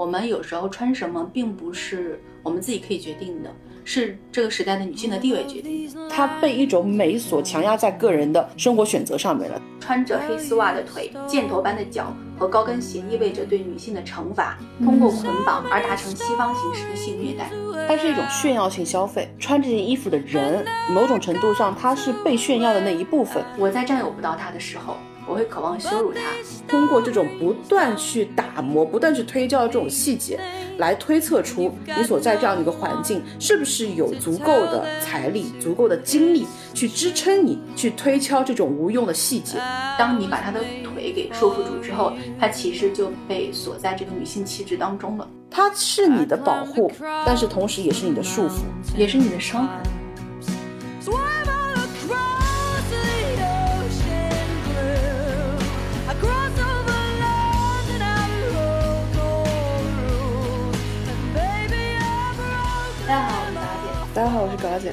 我们有时候穿什么，并不是我们自己可以决定的，是这个时代的女性的地位决定的。它被一种美所强压在个人的生活选择上面了。穿着黑丝袜的腿、箭头般的脚和高跟鞋，意味着对女性的惩罚，通过捆绑而达成西方形式的性虐待。它是一种炫耀性消费。穿这件衣服的人，某种程度上，他是被炫耀的那一部分。我在占有不到他的时候。我会渴望羞辱他，通过这种不断去打磨、不断去推敲的这种细节，来推测出你所在这样的一个环境是不是有足够的财力、足够的精力去支撑你去推敲这种无用的细节。当你把他的腿给束缚住之后，他其实就被锁在这个女性气质当中了。它是你的保护，但是同时也是你的束缚，也是你的伤痕。好，我是高姐。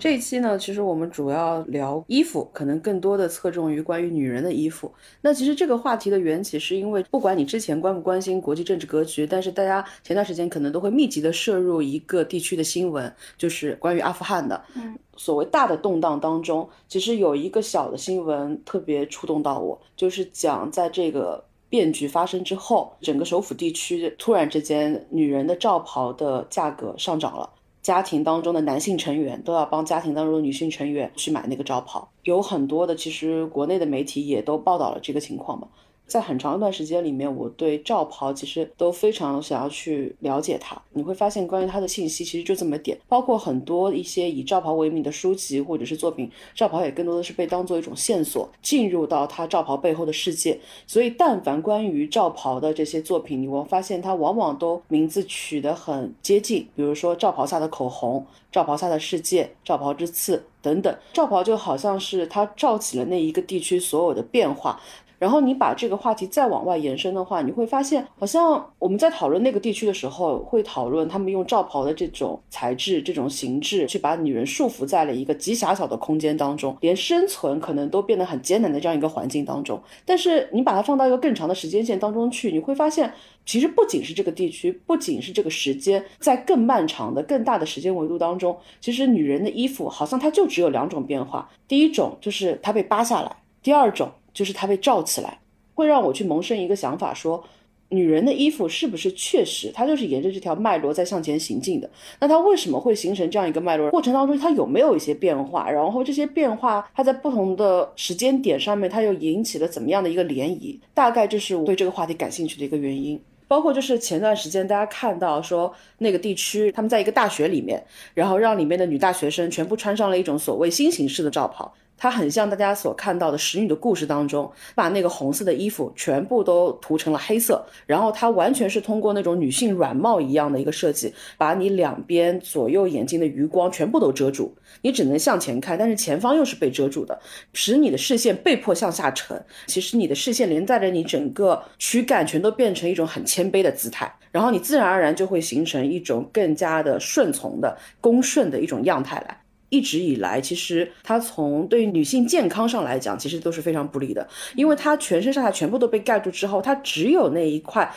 这一期呢，其实我们主要聊衣服，可能更多的侧重于关于女人的衣服。那其实这个话题的缘起，是因为不管你之前关不关心国际政治格局，但是大家前段时间可能都会密集的摄入一个地区的新闻，就是关于阿富汗的。嗯，所谓大的动荡当中，其实有一个小的新闻特别触动到我，就是讲在这个变局发生之后，整个首府地区突然之间，女人的罩袍的价格上涨了。家庭当中的男性成员都要帮家庭当中的女性成员去买那个罩袍，有很多的，其实国内的媒体也都报道了这个情况嘛。在很长一段时间里面，我对罩袍其实都非常想要去了解它。你会发现，关于它的信息其实就这么点，包括很多一些以罩袍为名的书籍或者是作品，罩袍也更多的是被当做一种线索，进入到它罩袍背后的世界。所以，但凡关于罩袍的这些作品，你会发现它往往都名字取得很接近，比如说罩袍下的口红、罩袍下的世界、罩袍之刺等等。罩袍就好像是它罩起了那一个地区所有的变化。然后你把这个话题再往外延伸的话，你会发现，好像我们在讨论那个地区的时候，会讨论他们用罩袍的这种材质、这种形制，去把女人束缚在了一个极狭小的空间当中，连生存可能都变得很艰难的这样一个环境当中。但是你把它放到一个更长的时间线当中去，你会发现，其实不仅是这个地区，不仅是这个时间，在更漫长的、更大的时间维度当中，其实女人的衣服好像它就只有两种变化：第一种就是它被扒下来，第二种。就是它被罩起来，会让我去萌生一个想法：说，女人的衣服是不是确实它就是沿着这条脉络在向前行进的？那它为什么会形成这样一个脉络？过程当中它有没有一些变化？然后这些变化它在不同的时间点上面，它又引起了怎么样的一个涟漪？大概就是我对这个话题感兴趣的一个原因。包括就是前段时间大家看到说那个地区他们在一个大学里面，然后让里面的女大学生全部穿上了一种所谓新形式的罩袍。它很像大家所看到的《使女的故事》当中，把那个红色的衣服全部都涂成了黑色，然后它完全是通过那种女性软帽一样的一个设计，把你两边左右眼睛的余光全部都遮住，你只能向前看，但是前方又是被遮住的，使你的视线被迫向下沉。其实你的视线连带着你整个躯干全都变成一种很谦卑的姿态，然后你自然而然就会形成一种更加的顺从的恭顺的一种样态来。一直以来，其实它从对于女性健康上来讲，其实都是非常不利的，因为它全身上下全部都被盖住之后，它只有那一块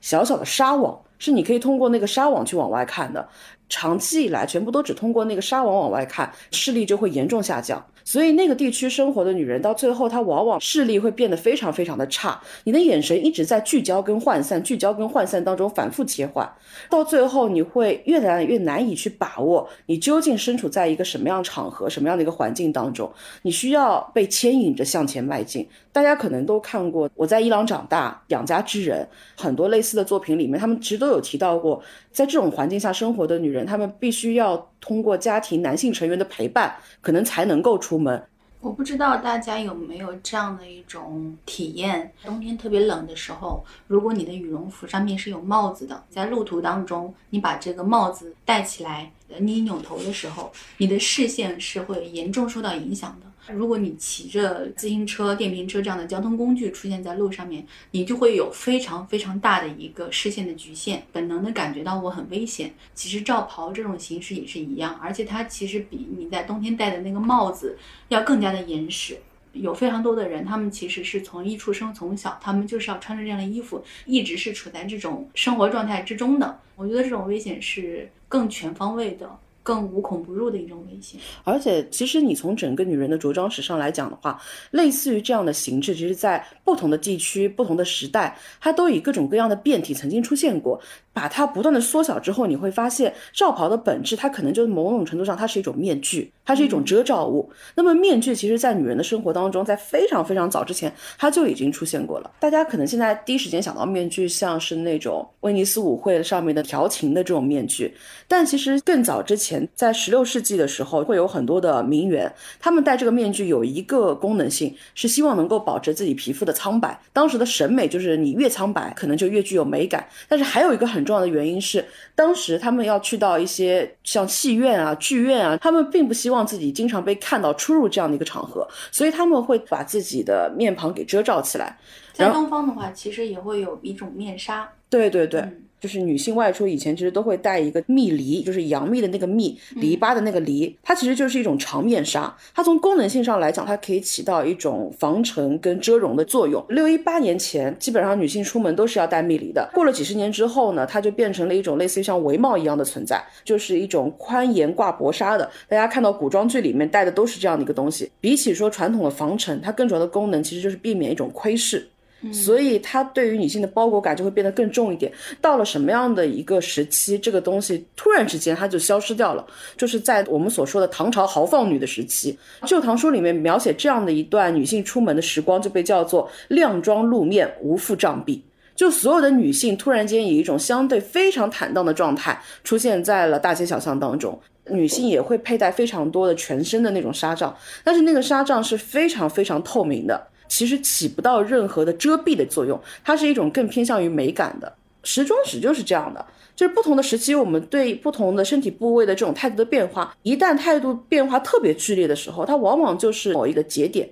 小小的纱网，是你可以通过那个纱网去往外看的。长期以来，全部都只通过那个纱网往外看，视力就会严重下降。所以那个地区生活的女人，到最后她往往视力会变得非常非常的差。你的眼神一直在聚焦跟涣散、聚焦跟涣散当中反复切换，到最后你会越来越难以去把握你究竟身处在一个什么样场合、什么样的一个环境当中。你需要被牵引着向前迈进。大家可能都看过《我在伊朗长大》《养家之人》很多类似的作品里面，他们其实都有提到过，在这种环境下生活的女人，她们必须要通过家庭男性成员的陪伴，可能才能够出门。我不知道大家有没有这样的一种体验：冬天特别冷的时候，如果你的羽绒服上面是有帽子的，在路途当中，你把这个帽子戴起来，你扭头的时候，你的视线是会严重受到影响的。如果你骑着自行车、电瓶车这样的交通工具出现在路上面，你就会有非常非常大的一个视线的局限，本能的感觉到我很危险。其实罩袍这种形式也是一样，而且它其实比你在冬天戴的那个帽子要更加的严实。有非常多的人，他们其实是从一出生，从小他们就是要穿着这样的衣服，一直是处在这种生活状态之中的。我觉得这种危险是更全方位的。更无孔不入的一种危险，而且其实你从整个女人的着装史上来讲的话，类似于这样的形制，其实在不同的地区、不同的时代，它都以各种各样的变体曾经出现过。把它不断的缩小之后，你会发现罩袍的本质，它可能就是某种程度上，它是一种面具，它是一种遮罩物。那么面具其实，在女人的生活当中，在非常非常早之前，它就已经出现过了。大家可能现在第一时间想到面具，像是那种威尼斯舞会上面的调情的这种面具，但其实更早之前，在十六世纪的时候，会有很多的名媛，他们戴这个面具有一个功能性，是希望能够保持自己皮肤的苍白。当时的审美就是你越苍白，可能就越具有美感。但是还有一个很重要的原因是，当时他们要去到一些像戏院啊、剧院啊，他们并不希望自己经常被看到出入这样的一个场合，所以他们会把自己的面庞给遮罩起来。在东方的话，其实也会有一种面纱。对对对。就是女性外出以前，其实都会带一个蜜梨，就是杨幂的那个蜜，篱笆的那个篱，它其实就是一种长面纱。它从功能性上来讲，它可以起到一种防尘跟遮容的作用。六一八年前，基本上女性出门都是要戴蜜梨的。过了几十年之后呢，它就变成了一种类似于像围帽一样的存在，就是一种宽檐挂薄纱的。大家看到古装剧里面戴的都是这样的一个东西。比起说传统的防尘，它更主要的功能其实就是避免一种窥视。所以它对于女性的包裹感就会变得更重一点。到了什么样的一个时期，这个东西突然之间它就消失掉了，就是在我们所说的唐朝豪放女的时期，《旧唐书》里面描写这样的一段女性出门的时光，就被叫做靓妆露面，无复障壁。就所有的女性突然间以一种相对非常坦荡的状态出现在了大街小巷当中。女性也会佩戴非常多的全身的那种纱帐，但是那个纱帐是非常非常透明的。其实起不到任何的遮蔽的作用，它是一种更偏向于美感的时装史就是这样的，就是不同的时期，我们对不同的身体部位的这种态度的变化，一旦态度变化特别剧烈的时候，它往往就是某一个节点。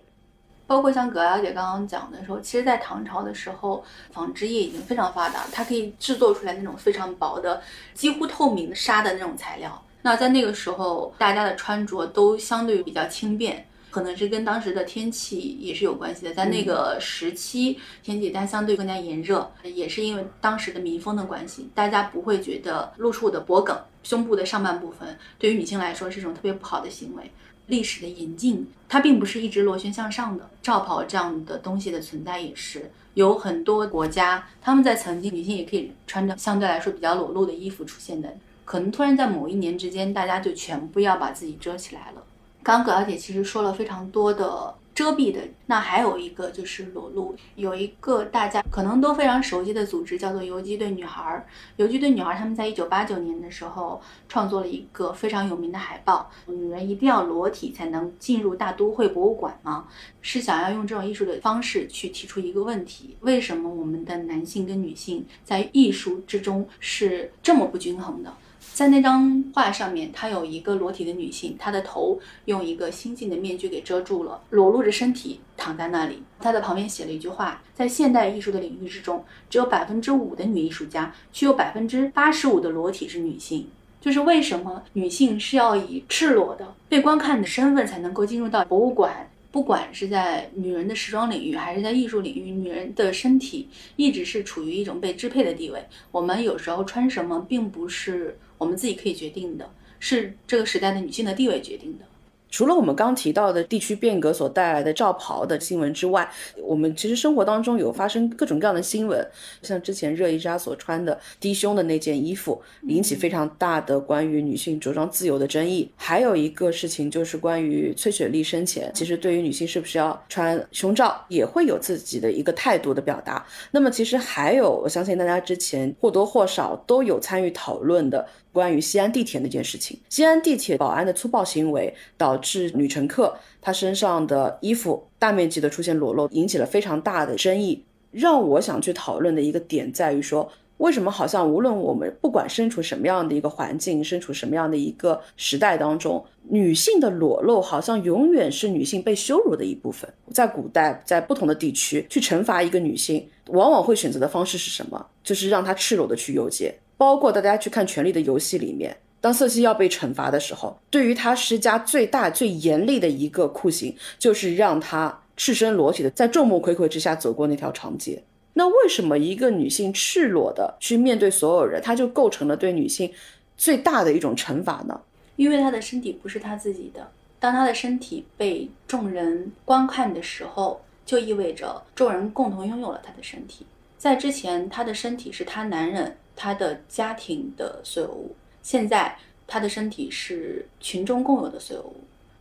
包括像葛小姐刚刚讲的时候，其实，在唐朝的时候，纺织业已经非常发达，它可以制作出来那种非常薄的、几乎透明的纱的那种材料。那在那个时候，大家的穿着都相对比较轻便。可能是跟当时的天气也是有关系的，在那个时期天气它相对更加炎热，也是因为当时的民风的关系，大家不会觉得露出的脖梗、胸部的上半部分对于女性来说是一种特别不好的行为。历史的演进，它并不是一直螺旋向上的。罩袍这样的东西的存在也是有很多国家，他们在曾经女性也可以穿着相对来说比较裸露的衣服出现的，可能突然在某一年之间，大家就全部要把自己遮起来了。刚葛小姐其实说了非常多的遮蔽的，那还有一个就是裸露。有一个大家可能都非常熟悉的组织叫做游击队女孩。游击队女孩他们在一九八九年的时候创作了一个非常有名的海报：女人一定要裸体才能进入大都会博物馆吗？是想要用这种艺术的方式去提出一个问题：为什么我们的男性跟女性在艺术之中是这么不均衡的？在那张画上面，她有一个裸体的女性，她的头用一个新晋的面具给遮住了，裸露着身体躺在那里。她的旁边写了一句话：在现代艺术的领域之中，只有百分之五的女艺术家，却有百分之八十五的裸体是女性。就是为什么女性是要以赤裸的被观看的身份才能够进入到博物馆？不管是在女人的时装领域，还是在艺术领域，女人的身体一直是处于一种被支配的地位。我们有时候穿什么，并不是。我们自己可以决定的，是这个时代的女性的地位决定的。除了我们刚提到的地区变革所带来的罩袍的新闻之外，我们其实生活当中有发生各种各样的新闻，像之前热依扎所穿的低胸的那件衣服，引起非常大的关于女性着装自由的争议。还有一个事情就是关于崔雪莉生前，其实对于女性是不是要穿胸罩，也会有自己的一个态度的表达。那么其实还有，我相信大家之前或多或少都有参与讨论的。关于西安地铁那件事情，西安地铁保安的粗暴行为导致女乘客她身上的衣服大面积的出现裸露，引起了非常大的争议。让我想去讨论的一个点在于说，为什么好像无论我们不管身处什么样的一个环境，身处什么样的一个时代当中，女性的裸露好像永远是女性被羞辱的一部分。在古代，在不同的地区去惩罚一个女性，往往会选择的方式是什么？就是让她赤裸的去游街。包括大家去看《权力的游戏》里面，当瑟西要被惩罚的时候，对于他施加最大、最严厉的一个酷刑，就是让他赤身裸体的在众目睽睽之下走过那条长街。那为什么一个女性赤裸的去面对所有人，她就构成了对女性最大的一种惩罚呢？因为她的身体不是她自己的，当她的身体被众人观看的时候，就意味着众人共同拥有了她的身体。在之前，她的身体是她男人、她的家庭的所有物；现在，她的身体是群众共有的所有物。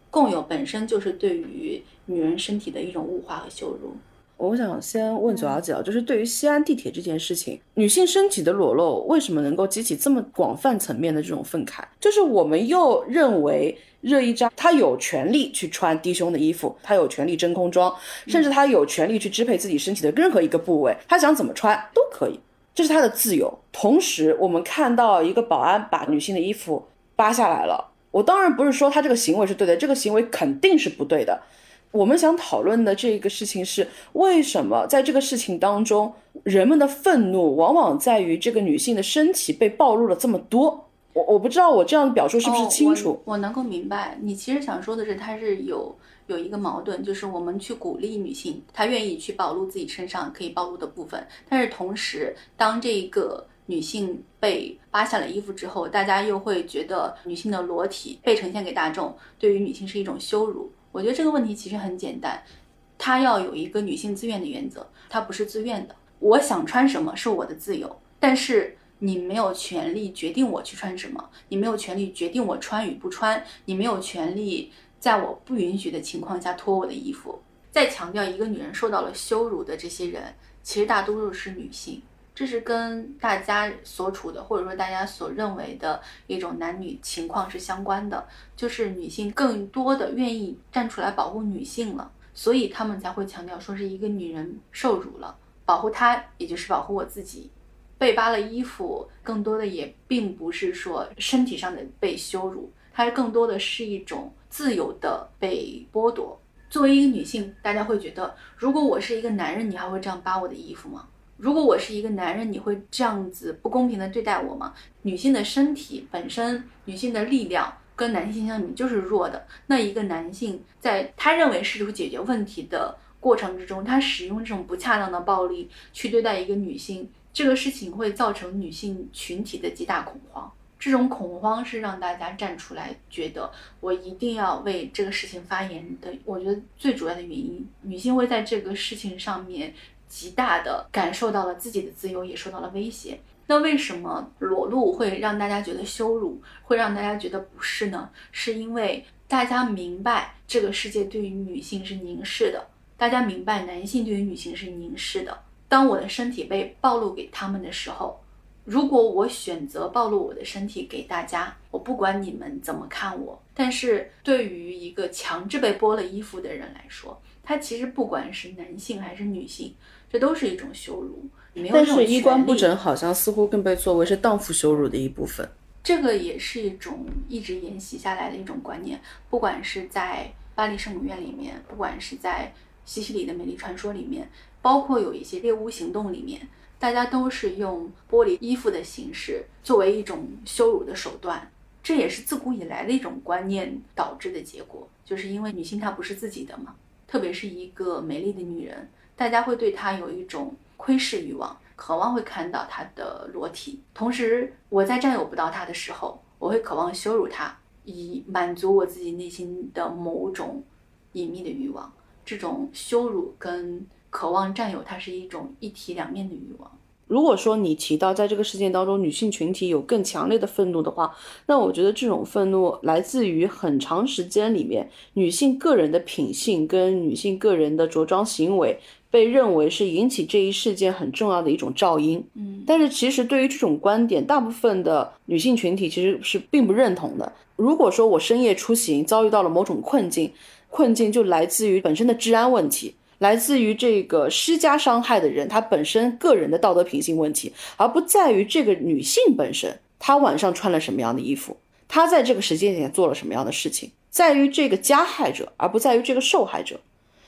共有本身就是对于女人身体的一种物化和羞辱。我想先问九小姐啊，就是对于西安地铁这件事情，女性身体的裸露为什么能够激起这么广泛层面的这种愤慨？就是我们又认为热依扎她有权利去穿低胸的衣服，她有权利真空装，甚至她有权利去支配自己身体的任何一个部位，她想怎么穿都可以，这是他的自由。同时，我们看到一个保安把女性的衣服扒下来了。我当然不是说他这个行为是对的，这个行为肯定是不对的。我们想讨论的这个事情是，为什么在这个事情当中，人们的愤怒往往在于这个女性的身体被暴露了这么多。我我不知道我这样的表述是不是清楚？我能够明白，你其实想说的是，他是有有一个矛盾，就是我们去鼓励女性，她愿意去暴露自己身上可以暴露的部分，但是同时，当这个。女性被扒下了衣服之后，大家又会觉得女性的裸体被呈现给大众，对于女性是一种羞辱。我觉得这个问题其实很简单，它要有一个女性自愿的原则，它不是自愿的。我想穿什么是我的自由，但是你没有权利决定我去穿什么，你没有权利决定我穿与不穿，你没有权利在我不允许的情况下脱我的衣服。再强调，一个女人受到了羞辱的这些人，其实大多数是女性。这是跟大家所处的，或者说大家所认为的一种男女情况是相关的，就是女性更多的愿意站出来保护女性了，所以他们才会强调说是一个女人受辱了，保护她，也就是保护我自己。被扒了衣服，更多的也并不是说身体上的被羞辱，它更多的是一种自由的被剥夺。作为一个女性，大家会觉得，如果我是一个男人，你还会这样扒我的衣服吗？如果我是一个男人，你会这样子不公平的对待我吗？女性的身体本身，女性的力量跟男性相比就是弱的。那一个男性在他认为试图解决问题的过程之中，他使用这种不恰当的暴力去对待一个女性，这个事情会造成女性群体的极大恐慌。这种恐慌是让大家站出来，觉得我一定要为这个事情发言的。我觉得最主要的原因，女性会在这个事情上面。极大的感受到了自己的自由也受到了威胁。那为什么裸露会让大家觉得羞辱，会让大家觉得不适呢？是因为大家明白这个世界对于女性是凝视的，大家明白男性对于女性是凝视的。当我的身体被暴露给他们的时候，如果我选择暴露我的身体给大家，我不管你们怎么看我。但是对于一个强制被剥了衣服的人来说，他其实不管是男性还是女性。这都是一种羞辱，但是衣冠不整好像似乎更被作为是荡妇羞辱的一部分。这个也是一种一直沿袭下来的一种观念，不管是在巴黎圣母院里面，不管是在西西里的美丽传说里面，包括有一些猎巫行动里面，大家都是用剥离衣服的形式作为一种羞辱的手段。这也是自古以来的一种观念导致的结果，就是因为女性她不是自己的嘛，特别是一个美丽的女人。大家会对她有一种窥视欲望，渴望会看到她的裸体。同时，我在占有不到她的时候，我会渴望羞辱她，以满足我自己内心的某种隐秘的欲望。这种羞辱跟渴望占有，它是一种一体两面的欲望。如果说你提到在这个事件当中，女性群体有更强烈的愤怒的话，那我觉得这种愤怒来自于很长时间里面女性个人的品性跟女性个人的着装行为。被认为是引起这一事件很重要的一种噪音，嗯，但是其实对于这种观点，大部分的女性群体其实是并不认同的。如果说我深夜出行遭遇到了某种困境，困境就来自于本身的治安问题，来自于这个施加伤害的人他本身个人的道德品性问题，而不在于这个女性本身她晚上穿了什么样的衣服，她在这个时间点做了什么样的事情，在于这个加害者，而不在于这个受害者。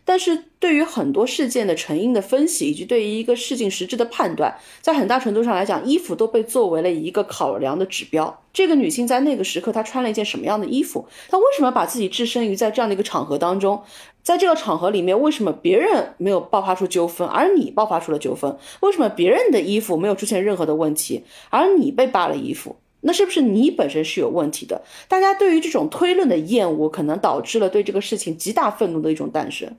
但是对于很多事件的成因的分析，以及对于一个事情实质的判断，在很大程度上来讲，衣服都被作为了一个考量的指标。这个女性在那个时刻，她穿了一件什么样的衣服？她为什么把自己置身于在这样的一个场合当中？在这个场合里面，为什么别人没有爆发出纠纷，而你爆发出了纠纷？为什么别人的衣服没有出现任何的问题，而你被扒了衣服？那是不是你本身是有问题的？大家对于这种推论的厌恶，可能导致了对这个事情极大愤怒的一种诞生。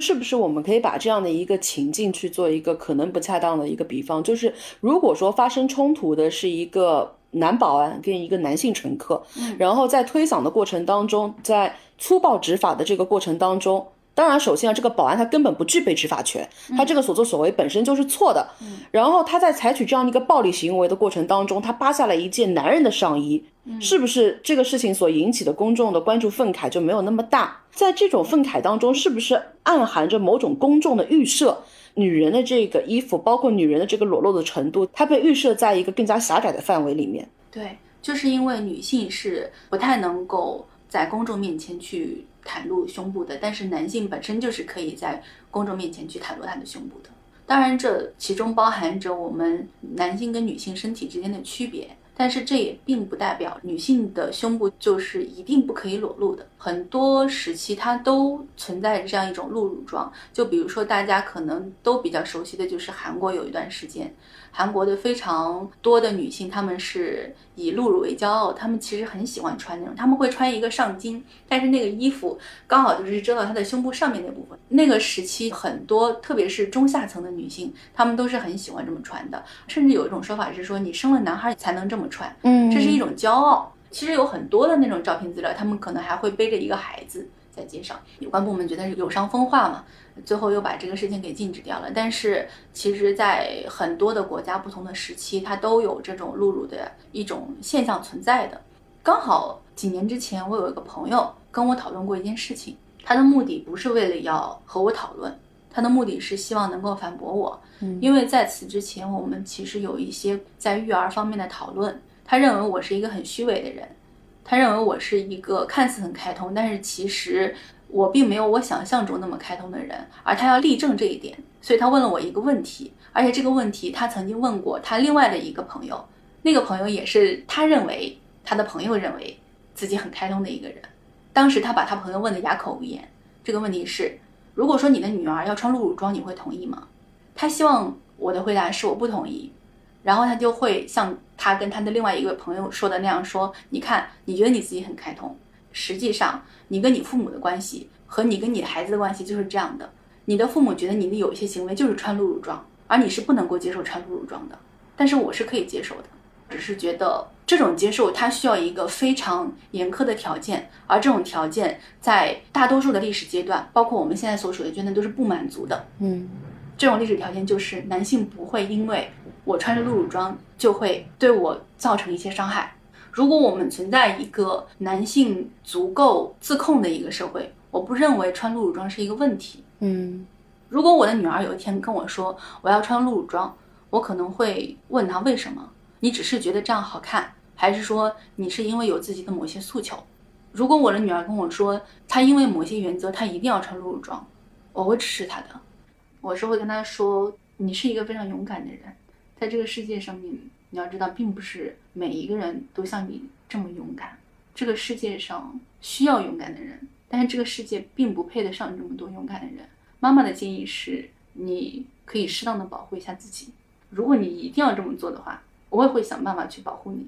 是不是我们可以把这样的一个情境去做一个可能不恰当的一个比方？就是如果说发生冲突的是一个男保安跟一个男性乘客，然后在推搡的过程当中，在粗暴执法的这个过程当中。当然，首先啊，这个保安他根本不具备执法权，他这个所作所为本身就是错的。然后他在采取这样的一个暴力行为的过程当中，他扒下了一件男人的上衣，是不是这个事情所引起的公众的关注愤慨就没有那么大？在这种愤慨当中，是不是暗含着某种公众的预设？女人的这个衣服，包括女人的这个裸露的程度，它被预设在一个更加狭窄的范围里面。对，就是因为女性是不太能够在公众面前去。袒露胸部的，但是男性本身就是可以在公众面前去袒露他的胸部的。当然，这其中包含着我们男性跟女性身体之间的区别，但是这也并不代表女性的胸部就是一定不可以裸露的。很多时期它都存在着这样一种露乳装，就比如说大家可能都比较熟悉的就是韩国有一段时间。韩国的非常多的女性，她们是以露乳为骄傲，她们其实很喜欢穿那种，她们会穿一个上襟，但是那个衣服刚好就是遮到她的胸部上面那部分。那个时期很多，特别是中下层的女性，她们都是很喜欢这么穿的，甚至有一种说法是说，你生了男孩才能这么穿，嗯，这是一种骄傲。其实有很多的那种照片资料，她们可能还会背着一个孩子在街上，有关部门觉得是有伤风化嘛。最后又把这个事情给禁止掉了。但是，其实，在很多的国家不同的时期，它都有这种露乳的一种现象存在的。刚好几年之前，我有一个朋友跟我讨论过一件事情，他的目的不是为了要和我讨论，他的目的是希望能够反驳我。嗯，因为在此之前，我们其实有一些在育儿方面的讨论。他认为我是一个很虚伪的人，他认为我是一个看似很开通，但是其实。我并没有我想象中那么开通的人，而他要力证这一点，所以他问了我一个问题，而且这个问题他曾经问过他另外的一个朋友，那个朋友也是他认为他的朋友认为自己很开通的一个人。当时他把他朋友问得哑口无言。这个问题是，如果说你的女儿要穿露乳装，你会同意吗？他希望我的回答是我不同意，然后他就会像他跟他的另外一个朋友说的那样说：“你看，你觉得你自己很开通。”实际上，你跟你父母的关系和你跟你孩子的关系就是这样的。你的父母觉得你的有一些行为就是穿露乳装，而你是不能够接受穿露乳装的。但是我是可以接受的，只是觉得这种接受它需要一个非常严苛的条件，而这种条件在大多数的历史阶段，包括我们现在所处的阶段都是不满足的。嗯，这种历史条件就是男性不会因为我穿着露乳装就会对我造成一些伤害。如果我们存在一个男性足够自控的一个社会，我不认为穿露乳装是一个问题。嗯，如果我的女儿有一天跟我说我要穿露乳装，我可能会问她为什么？你只是觉得这样好看，还是说你是因为有自己的某些诉求？如果我的女儿跟我说她因为某些原则她一定要穿露乳装，我会支持她的。我是会跟他说，你是一个非常勇敢的人，在这个世界上面。你要知道，并不是每一个人都像你这么勇敢。这个世界上需要勇敢的人，但是这个世界并不配得上这么多勇敢的人。妈妈的建议是，你可以适当的保护一下自己。如果你一定要这么做的话，我也会想办法去保护你。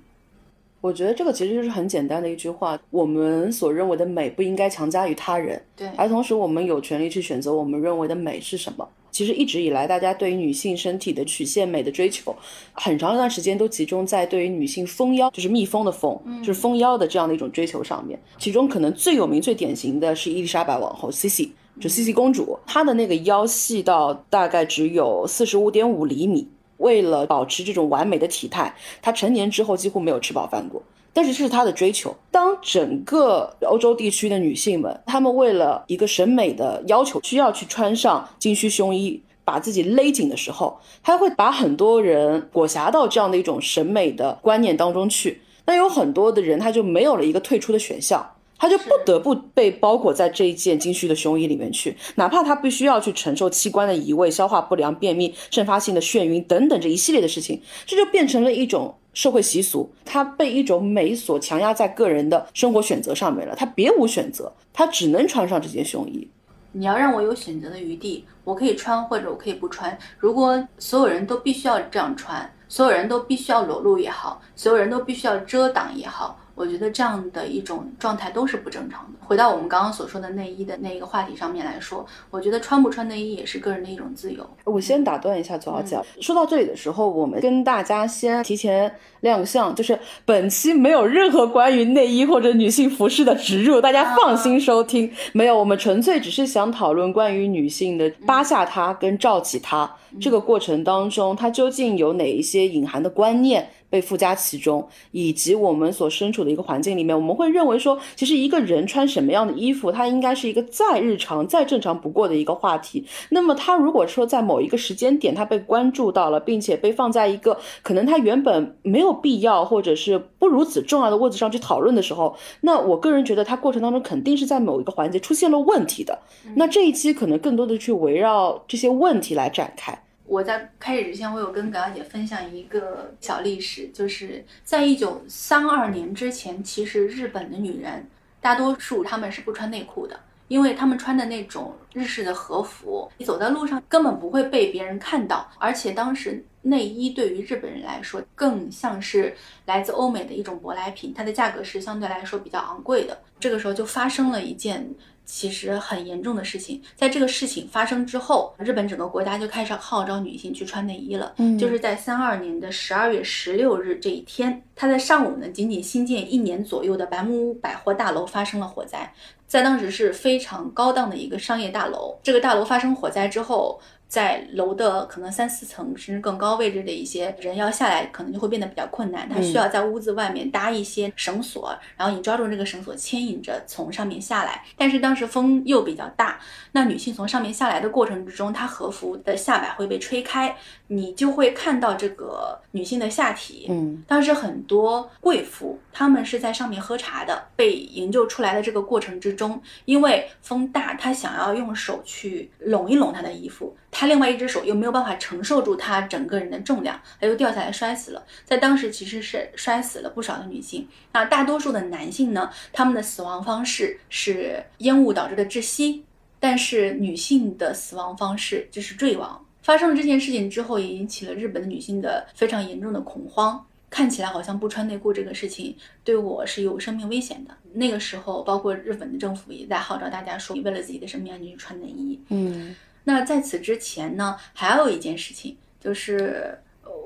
我觉得这个其实就是很简单的一句话：我们所认为的美不应该强加于他人，对。而同时，我们有权利去选择我们认为的美是什么。其实一直以来，大家对于女性身体的曲线美的追求，很长一段时间都集中在对于女性丰腰，就是蜜蜂的蜂，就是丰腰的这样的一种追求上面。其中可能最有名、最典型的是伊丽莎白王后 c c 就 c c 公主，她的那个腰细到大概只有四十五点五厘米。为了保持这种完美的体态，她成年之后几乎没有吃饱饭过。但是这是他的追求。当整个欧洲地区的女性们，她们为了一个审美的要求，需要去穿上金须胸衣，把自己勒紧的时候，她会把很多人裹挟到这样的一种审美的观念当中去。那有很多的人，他就没有了一个退出的选项，他就不得不被包裹在这一件金须的胸衣里面去，哪怕他必须要去承受器官的移位、消化不良、便秘、阵发性的眩晕等等这一系列的事情，这就变成了一种。社会习俗，他被一种美所强压在个人的生活选择上面了，他别无选择，他只能穿上这件胸衣。你要让我有选择的余地，我可以穿或者我可以不穿。如果所有人都必须要这样穿，所有人都必须要裸露也好，所有人都必须要遮挡也好。我觉得这样的一种状态都是不正常的。回到我们刚刚所说的内衣的那一个话题上面来说，我觉得穿不穿内衣也是个人的一种自由。我先打断一下左小姐，说到这里的时候，我们跟大家先提前亮相，就是本期没有任何关于内衣或者女性服饰的植入，大家放心收听。没有，我们纯粹只是想讨论关于女性的扒下它跟罩起它这个过程当中，它究竟有哪一些隐含的观念。被附加其中，以及我们所身处的一个环境里面，我们会认为说，其实一个人穿什么样的衣服，它应该是一个再日常、再正常不过的一个话题。那么，他如果说在某一个时间点，他被关注到了，并且被放在一个可能他原本没有必要或者是不如此重要的位置上去讨论的时候，那我个人觉得，他过程当中肯定是在某一个环节出现了问题的。那这一期可能更多的去围绕这些问题来展开。我在开始之前，我有跟葛小姐分享一个小历史，就是在一九三二年之前，其实日本的女人大多数她们是不穿内裤的，因为她们穿的那种日式的和服，你走在路上根本不会被别人看到，而且当时内衣对于日本人来说更像是来自欧美的一种舶来品，它的价格是相对来说比较昂贵的。这个时候就发生了一件。其实很严重的事情，在这个事情发生之后，日本整个国家就开始号召女性去穿内衣了。嗯，就是在三二年的十二月十六日这一天，他在上午呢，仅仅新建一年左右的白木屋百货大楼发生了火灾，在当时是非常高档的一个商业大楼。这个大楼发生火灾之后。在楼的可能三四层甚至更高位置的一些人要下来，可能就会变得比较困难。他需要在屋子外面搭一些绳索，然后你抓住这个绳索牵引着从上面下来。但是当时风又比较大，那女性从上面下来的过程之中，她和服的下摆会被吹开，你就会看到这个女性的下体。嗯，当时很多贵妇她们是在上面喝茶的，被营救出来的这个过程之中，因为风大，她想要用手去拢一拢她的衣服。她另外一只手又没有办法承受住她整个人的重量，她又掉下来摔死了。在当时其实是摔死了不少的女性。那大多数的男性呢，他们的死亡方式是烟雾导致的窒息，但是女性的死亡方式就是坠亡。发生了这件事情之后，也引起了日本的女性的非常严重的恐慌。看起来好像不穿内裤这个事情对我是有生命危险的。那个时候，包括日本的政府也在号召大家说，你为了自己的生命安全去穿内衣。嗯。那在此之前呢，还有一件事情，就是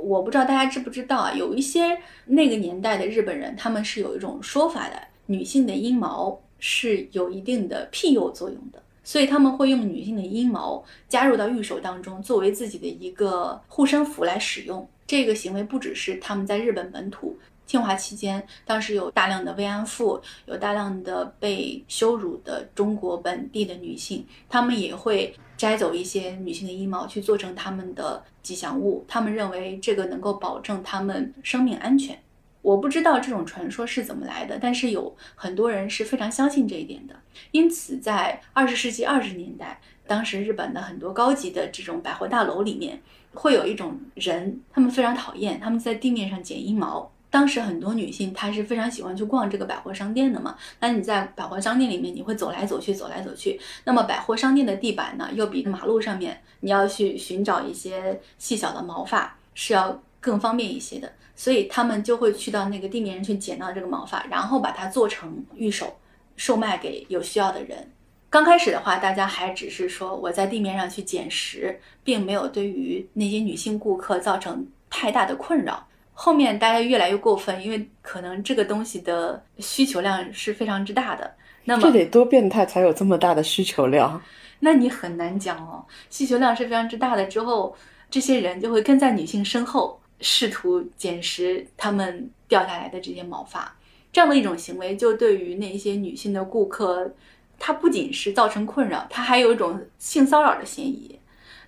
我不知道大家知不知道啊，有一些那个年代的日本人，他们是有一种说法的，女性的阴毛是有一定的庇佑作用的，所以他们会用女性的阴毛加入到玉手当中，作为自己的一个护身符来使用。这个行为不只是他们在日本本土。侵华期间，当时有大量的慰安妇，有大量的被羞辱的中国本地的女性，她们也会摘走一些女性的阴毛去做成他们的吉祥物，他们认为这个能够保证他们生命安全。我不知道这种传说是怎么来的，但是有很多人是非常相信这一点的。因此，在二十世纪二十年代，当时日本的很多高级的这种百货大楼里面，会有一种人，他们非常讨厌，他们在地面上剪阴毛。当时很多女性她是非常喜欢去逛这个百货商店的嘛，那你在百货商店里面你会走来走去，走来走去，那么百货商店的地板呢，又比马路上面你要去寻找一些细小的毛发是要更方便一些的，所以他们就会去到那个地面上去捡到这个毛发，然后把它做成玉手，售卖给有需要的人。刚开始的话，大家还只是说我在地面上去捡拾，并没有对于那些女性顾客造成太大的困扰。后面大家越来越过分，因为可能这个东西的需求量是非常之大的。那么这得多变态才有这么大的需求量？那你很难讲哦。需求量是非常之大的之后，这些人就会跟在女性身后，试图捡拾他们掉下来的这些毛发。这样的一种行为，就对于那些女性的顾客，它不仅是造成困扰，它还有一种性骚扰的嫌疑。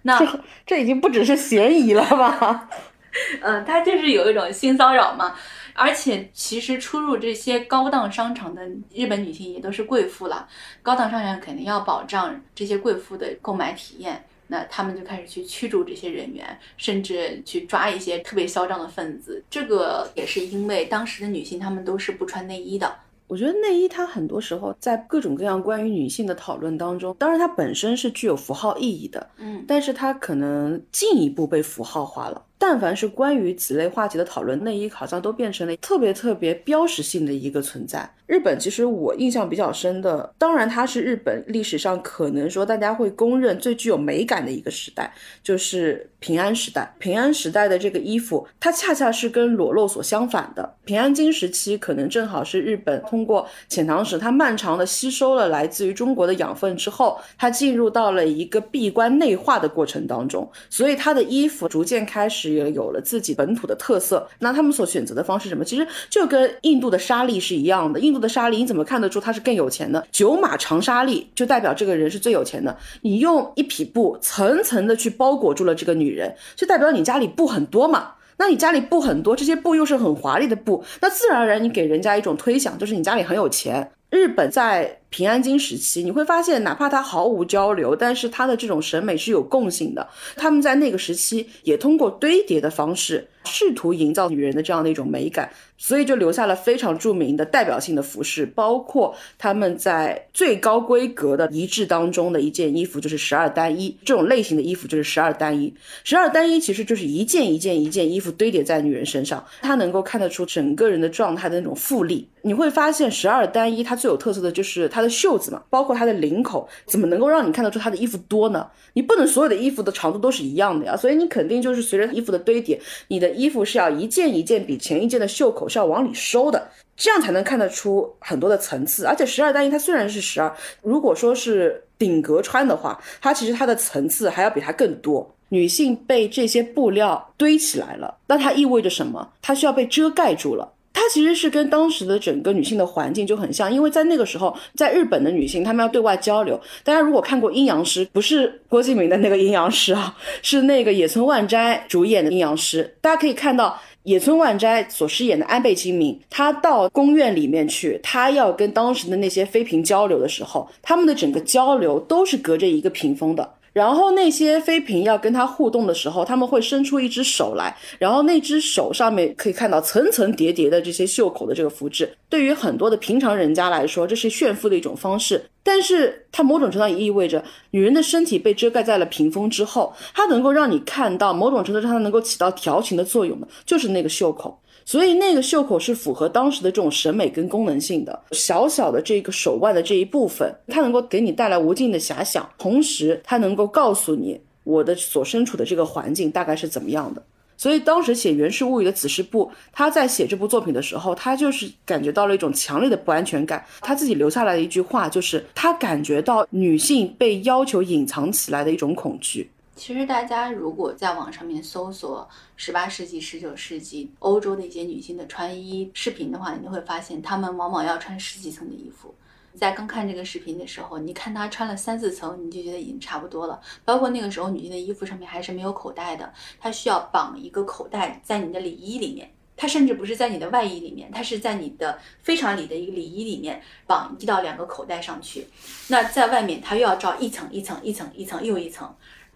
那这已经不只是嫌疑了吧？嗯，他就是有一种性骚扰嘛，而且其实出入这些高档商场的日本女性也都是贵妇了，高档商场肯定要保障这些贵妇的购买体验，那他们就开始去驱逐这些人员，甚至去抓一些特别嚣张的分子。这个也是因为当时的女性她们都是不穿内衣的。我觉得内衣它很多时候在各种各样关于女性的讨论当中，当然它本身是具有符号意义的，嗯，但是它可能进一步被符号化了。但凡是关于此类话题的讨论，内衣好像都变成了特别特别标识性的一个存在。日本其实我印象比较深的，当然它是日本历史上可能说大家会公认最具有美感的一个时代，就是平安时代。平安时代的这个衣服，它恰恰是跟裸露所相反的。平安京时期可能正好是日本通过遣唐使，它漫长的吸收了来自于中国的养分之后，它进入到了一个闭关内化的过程当中，所以它的衣服逐渐开始也有了自己本土的特色。那他们所选择的方式什么，其实就跟印度的纱丽是一样的。印度的纱丽，你怎么看得出它是更有钱的？九马长纱丽就代表这个人是最有钱的。你用一匹布层层的去包裹住了这个女人，就代表你家里布很多嘛。那你家里布很多，这些布又是很华丽的布，那自然而然你给人家一种推想，就是你家里很有钱。日本在平安京时期，你会发现，哪怕他毫无交流，但是他的这种审美是有共性的。他们在那个时期也通过堆叠的方式，试图营造女人的这样的一种美感，所以就留下了非常著名的代表性的服饰，包括他们在最高规格的一致当中的一件衣服，就是十二单衣。这种类型的衣服就是十二单衣。十二单衣其实就是一件一件一件衣服堆叠在女人身上，它能够看得出整个人的状态的那种富丽。你会发现，十二单衣它最有特色的就是它的袖子嘛，包括它的领口，怎么能够让你看得出它的衣服多呢？你不能所有的衣服的长度都是一样的呀，所以你肯定就是随着衣服的堆叠，你的衣服是要一件一件比前一件的袖口是要往里收的，这样才能看得出很多的层次。而且十二单衣它虽然是十二，如果说是顶格穿的话，它其实它的层次还要比它更多。女性被这些布料堆起来了，那它意味着什么？它需要被遮盖住了。它其实是跟当时的整个女性的环境就很像，因为在那个时候，在日本的女性她们要对外交流。大家如果看过《阴阳师》，不是郭敬明的那个阴阳师啊，是那个野村万斋主演的阴阳师。大家可以看到野村万斋所饰演的安倍晴明，他到宫院里面去，他要跟当时的那些妃嫔交流的时候，他们的整个交流都是隔着一个屏风的。然后那些妃嫔要跟他互动的时候，他们会伸出一只手来，然后那只手上面可以看到层层叠叠的这些袖口的这个符纸。对于很多的平常人家来说，这是炫富的一种方式，但是它某种程度上也意味着女人的身体被遮盖在了屏风之后，它能够让你看到某种程度上它能够起到调情的作用的，就是那个袖口。所以那个袖口是符合当时的这种审美跟功能性的，小小的这个手腕的这一部分，它能够给你带来无尽的遐想，同时它能够告诉你我的所身处的这个环境大概是怎么样的。所以当时写《源氏物语》的子时部，他在写这部作品的时候，他就是感觉到了一种强烈的不安全感。他自己留下来的一句话就是，他感觉到女性被要求隐藏起来的一种恐惧。其实大家如果在网上面搜索十八世纪、十九世纪欧洲的一些女性的穿衣视频的话，你就会发现她们往往要穿十几层的衣服。在刚看这个视频的时候，你看她穿了三四层，你就觉得已经差不多了。包括那个时候女性的衣服上面还是没有口袋的，她需要绑一个口袋在你的里衣里面，它甚至不是在你的外衣里面，它是在你的非常里的一个里衣里面绑一到两个口袋上去。那在外面，它又要罩一层一层一层一层又一层。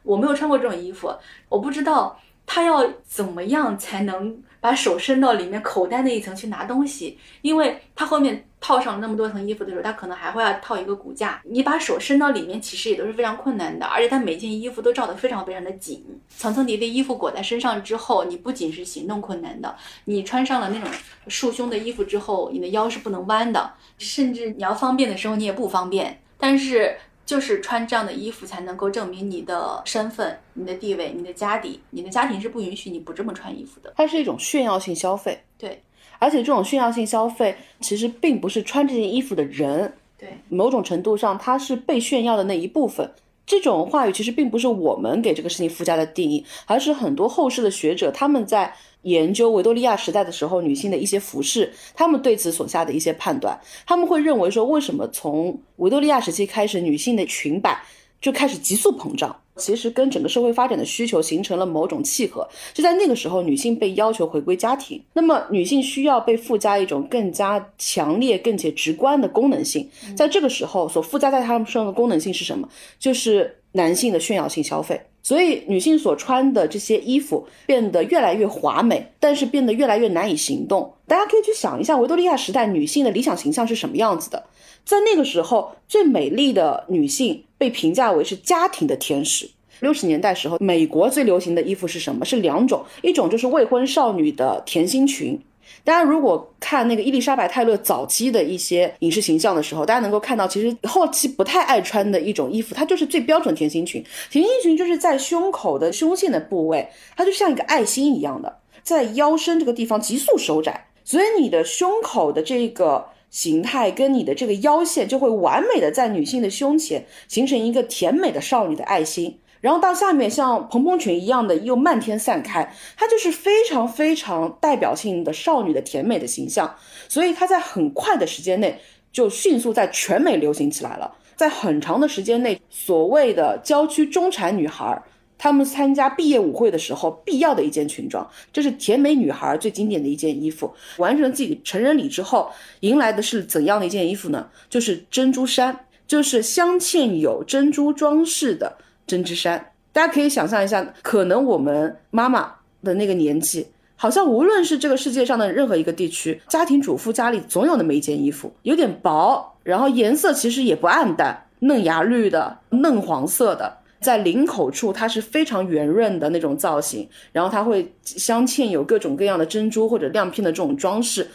我没有穿过这种衣服，我不知道他要怎么样才能把手伸到里面口袋那一层去拿东西，因为他后面套上那么多层衣服的时候，他可能还会要套一个骨架，你把手伸到里面其实也都是非常困难的，而且他每件衣服都罩得非常非常的紧，层层叠叠衣服裹在身上之后，你不仅是行动困难的，你穿上了那种束胸的衣服之后，你的腰是不能弯的，甚至你要方便的时候你也不方便，但是。就是穿这样的衣服才能够证明你的身份、你的地位、你的家底。你的家庭是不允许你不这么穿衣服的。它是一种炫耀性消费，对。而且这种炫耀性消费其实并不是穿这件衣服的人，对。某种程度上，它是被炫耀的那一部分。这种话语其实并不是我们给这个事情附加的定义，而是很多后世的学者他们在研究维多利亚时代的时候女性的一些服饰，他们对此所下的一些判断。他们会认为说，为什么从维多利亚时期开始，女性的裙摆就开始急速膨胀？其实跟整个社会发展的需求形成了某种契合。就在那个时候，女性被要求回归家庭，那么女性需要被附加一种更加强烈、更且直观的功能性。在这个时候，所附加在她们身上的功能性是什么？就是男性的炫耀性消费。所以，女性所穿的这些衣服变得越来越华美，但是变得越来越难以行动。大家可以去想一下，维多利亚时代女性的理想形象是什么样子的？在那个时候，最美丽的女性被评价为是家庭的天使。六十年代时候，美国最流行的衣服是什么？是两种，一种就是未婚少女的甜心裙。大家如果看那个伊丽莎白泰勒早期的一些影视形象的时候，大家能够看到，其实后期不太爱穿的一种衣服，它就是最标准甜心裙。甜心裙就是在胸口的胸线的部位，它就像一个爱心一样的，在腰身这个地方急速收窄，所以你的胸口的这个形态跟你的这个腰线就会完美的在女性的胸前形成一个甜美的少女的爱心。然后到下面像蓬蓬裙一样的又漫天散开，它就是非常非常代表性的少女的甜美的形象，所以它在很快的时间内就迅速在全美流行起来了。在很长的时间内，所谓的郊区中产女孩，她们参加毕业舞会的时候必要的一件裙装，这是甜美女孩最经典的一件衣服。完成自己成人礼之后，迎来的是怎样的一件衣服呢？就是珍珠衫，就是镶嵌有珍珠装饰的。针织衫，大家可以想象一下，可能我们妈妈的那个年纪，好像无论是这个世界上的任何一个地区，家庭主妇家里总有那么一件衣服，有点薄，然后颜色其实也不暗淡，嫩芽绿的、嫩黄色的，在领口处它是非常圆润的那种造型，然后它会镶嵌有各种各样的珍珠或者亮片的这种装饰。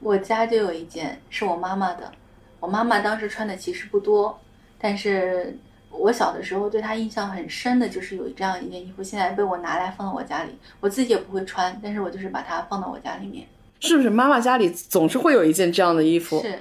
我家就有一件是我妈妈的，我妈妈当时穿的其实不多，但是。我小的时候对她印象很深的就是有这样一件衣服，现在被我拿来放到我家里，我自己也不会穿，但是我就是把它放到我家里面。是不是妈妈家里总是会有一件这样的衣服？是，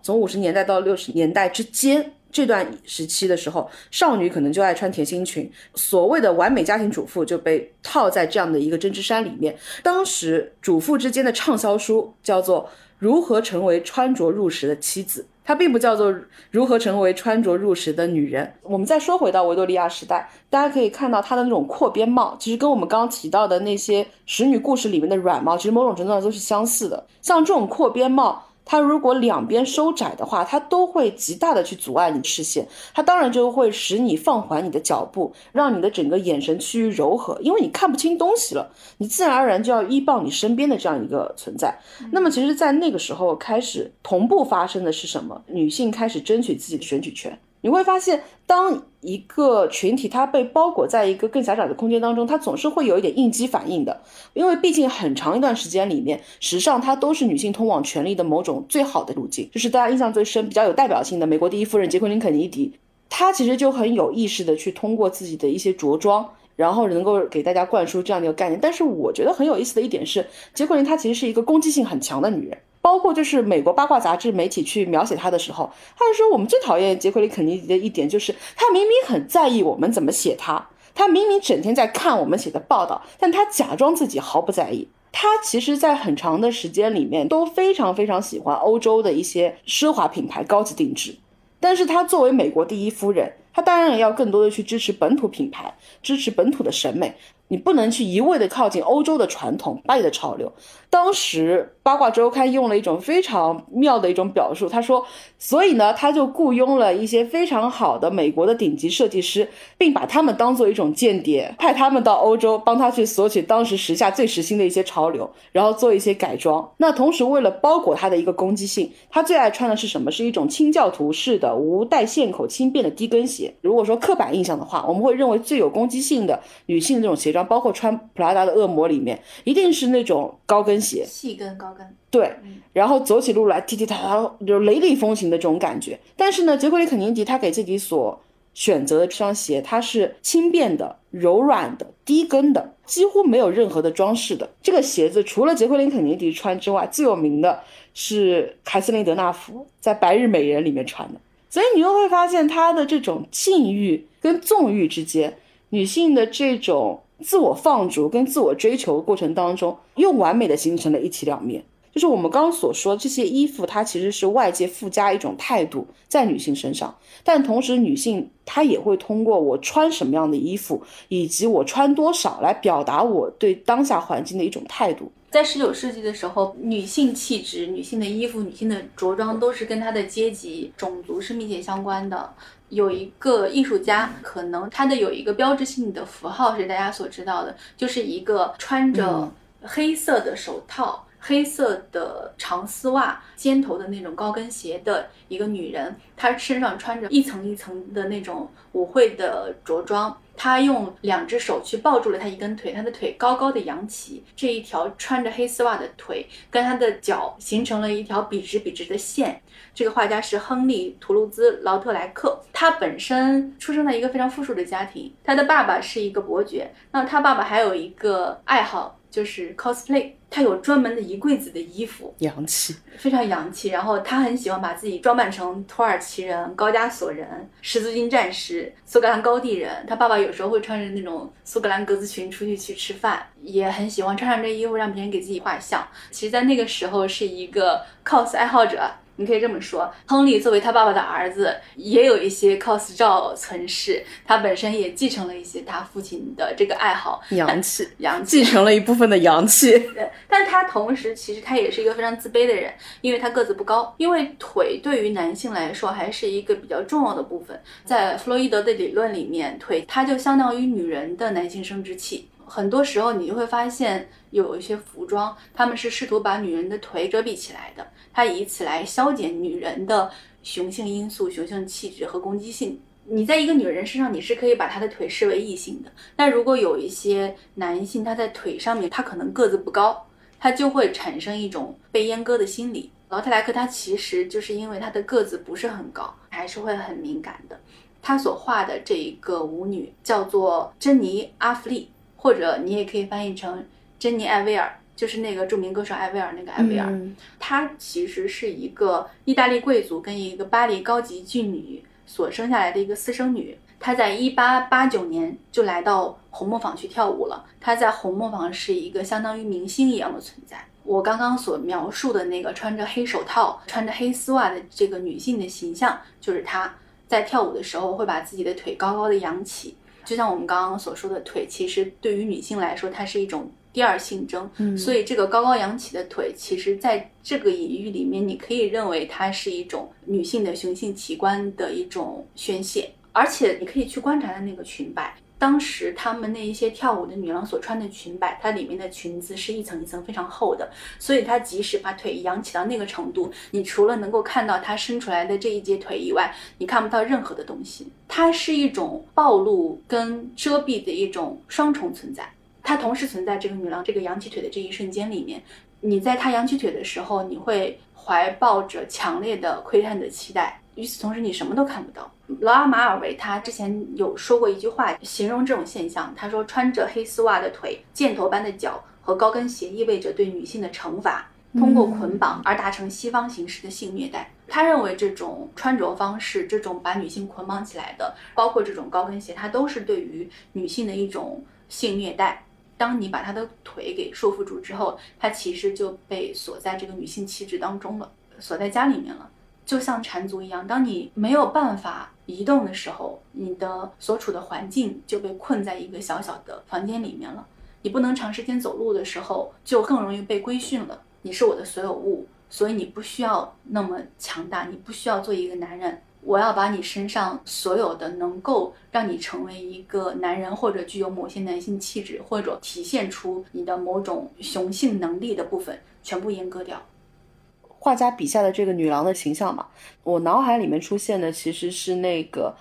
从五十年代到六十年代之间这段时期的时候，少女可能就爱穿甜心裙，所谓的完美家庭主妇就被套在这样的一个针织衫里面。当时主妇之间的畅销书叫做《如何成为穿着入时的妻子》。它并不叫做如何成为穿着入时的女人。我们再说回到维多利亚时代，大家可以看到她的那种阔边帽，其实跟我们刚刚提到的那些使女故事里面的软帽，其实某种程度上都是相似的。像这种阔边帽。它如果两边收窄的话，它都会极大的去阻碍你的视线，它当然就会使你放缓你的脚步，让你的整个眼神趋于柔和，因为你看不清东西了，你自然而然就要依傍你身边的这样一个存在。那么，其实，在那个时候开始同步发生的是什么？女性开始争取自己的选举权。你会发现，当一个群体它被包裹在一个更狭窄的空间当中，它总是会有一点应激反应的。因为毕竟很长一段时间里面，时尚它都是女性通往权力的某种最好的路径。就是大家印象最深、比较有代表性的美国第一夫人杰奎琳·肯尼迪，她其实就很有意识的去通过自己的一些着装，然后能够给大家灌输这样的一个概念。但是我觉得很有意思的一点是，杰奎琳她其实是一个攻击性很强的女人。包括就是美国八卦杂志媒体去描写他的时候，他就说我们最讨厌杰奎里肯尼迪的一点就是他明明很在意我们怎么写他，他明明整天在看我们写的报道，但他假装自己毫不在意。他其实，在很长的时间里面都非常非常喜欢欧洲的一些奢华品牌、高级定制，但是他作为美国第一夫人，他当然也要更多的去支持本土品牌，支持本土的审美。你不能去一味的靠近欧洲的传统、巴黎的潮流。当时八卦周刊用了一种非常妙的一种表述，他说：“所以呢，他就雇佣了一些非常好的美国的顶级设计师，并把他们当做一种间谍，派他们到欧洲帮他去索取当时时下最时兴的一些潮流，然后做一些改装。那同时为了包裹他的一个攻击性，他最爱穿的是什么？是一种清教徒式的无带线口、轻便的低跟鞋。如果说刻板印象的话，我们会认为最有攻击性的女性的这种鞋装。”包括穿普拉达的恶魔里面，一定是那种高跟 鞋，细跟高跟，对，然后走起路来踢踢踏踏，就雷厉风行的这种感觉。但是呢，杰奎琳肯尼迪他给自己所选择的这双鞋，它是轻便的、柔软的、低跟的，几乎没有任何的装饰的。这个鞋子除了杰奎琳肯尼迪穿之外，最有名的是凯瑟琳德纳福在《白日美人》里面穿的。所以你又会发现，她的这种禁欲跟纵欲之间，女性的这种。自我放逐跟自我追求过程当中，又完美的形成了一体两面。就是我们刚刚所说这些衣服，它其实是外界附加一种态度在女性身上，但同时女性她也会通过我穿什么样的衣服，以及我穿多少来表达我对当下环境的一种态度。在十九世纪的时候，女性气质、女性的衣服、女性的着装都是跟她的阶级、种族是密切相关的。有一个艺术家，可能他的有一个标志性的符号是大家所知道的，就是一个穿着黑色的手套。黑色的长丝袜、尖头的那种高跟鞋的一个女人，她身上穿着一层一层的那种舞会的着装，他用两只手去抱住了他一根腿，他的腿高高的扬起，这一条穿着黑丝袜的腿跟他的脚形成了一条笔直笔直的线。这个画家是亨利·图卢兹·劳特莱克，他本身出生在一个非常富庶的家庭，他的爸爸是一个伯爵，那他爸爸还有一个爱好。就是 cosplay，他有专门的一柜子的衣服，洋气，非常洋气。然后他很喜欢把自己装扮成土耳其人、高加索人、十字军战士、苏格兰高地人。他爸爸有时候会穿着那种苏格兰格子裙出去去吃饭，也很喜欢穿上这衣服让别人给自己画像。其实，在那个时候是一个 cos 爱好者。你可以这么说，亨利作为他爸爸的儿子，也有一些 cos 照存世。他本身也继承了一些他父亲的这个爱好，洋气，洋气，继承了一部分的洋气。对，但他同时其实他也是一个非常自卑的人，因为他个子不高。因为腿对于男性来说还是一个比较重要的部分，在弗洛伊德的理论里面，腿它就相当于女人的男性生殖器。很多时候你就会发现有一些服装，他们是试图把女人的腿遮蔽起来的。他以此来消减女人的雄性因素、雄性气质和攻击性。你在一个女人身上，你是可以把她的腿视为异性的。但如果有一些男性，他在腿上面，他可能个子不高，他就会产生一种被阉割的心理。劳特莱克他其实就是因为他的个子不是很高，还是会很敏感的。他所画的这一个舞女叫做珍妮·阿弗利，或者你也可以翻译成珍妮·艾薇儿。就是那个著名歌手艾薇儿，那个艾薇儿，她其实是一个意大利贵族跟一个巴黎高级妓女所生下来的一个私生女。她在一八八九年就来到红磨坊去跳舞了。她在红磨坊是一个相当于明星一样的存在。我刚刚所描述的那个穿着黑手套、穿着黑丝袜的这个女性的形象，就是她在跳舞的时候会把自己的腿高高的扬起，就像我们刚刚所说的腿，其实对于女性来说，它是一种。第二性征，嗯所以这个高高扬起的腿，其实在这个隐喻里面，你可以认为它是一种女性的雄性器官的一种宣泄。而且你可以去观察它那个裙摆，当时他们那一些跳舞的女郎所穿的裙摆，它里面的裙子是一层一层非常厚的，所以她即使把腿扬起到那个程度，你除了能够看到她伸出来的这一截腿以外，你看不到任何的东西。它是一种暴露跟遮蔽的一种双重存在。它同时存在这个女郎这个扬起腿的这一瞬间里面，你在她扬起腿的时候，你会怀抱着强烈的窥探的期待。与此同时，你什么都看不到。劳尔马尔维他之前有说过一句话，形容这种现象。他说：“穿着黑丝袜的腿、箭头般的脚和高跟鞋，意味着对女性的惩罚，通过捆绑而达成西方形式的性虐待。”他认为这种穿着方式，这种把女性捆绑起来的，包括这种高跟鞋，它都是对于女性的一种性虐待。当你把她的腿给束缚住之后，她其实就被锁在这个女性气质当中了，锁在家里面了，就像缠足一样。当你没有办法移动的时候，你的所处的环境就被困在一个小小的房间里面了。你不能长时间走路的时候，就更容易被规训了。你是我的所有物，所以你不需要那么强大，你不需要做一个男人。我要把你身上所有的能够让你成为一个男人，或者具有某些男性气质，或者体现出你的某种雄性能力的部分，全部阉割掉。画家笔下的这个女郎的形象嘛，我脑海里面出现的其实是那个。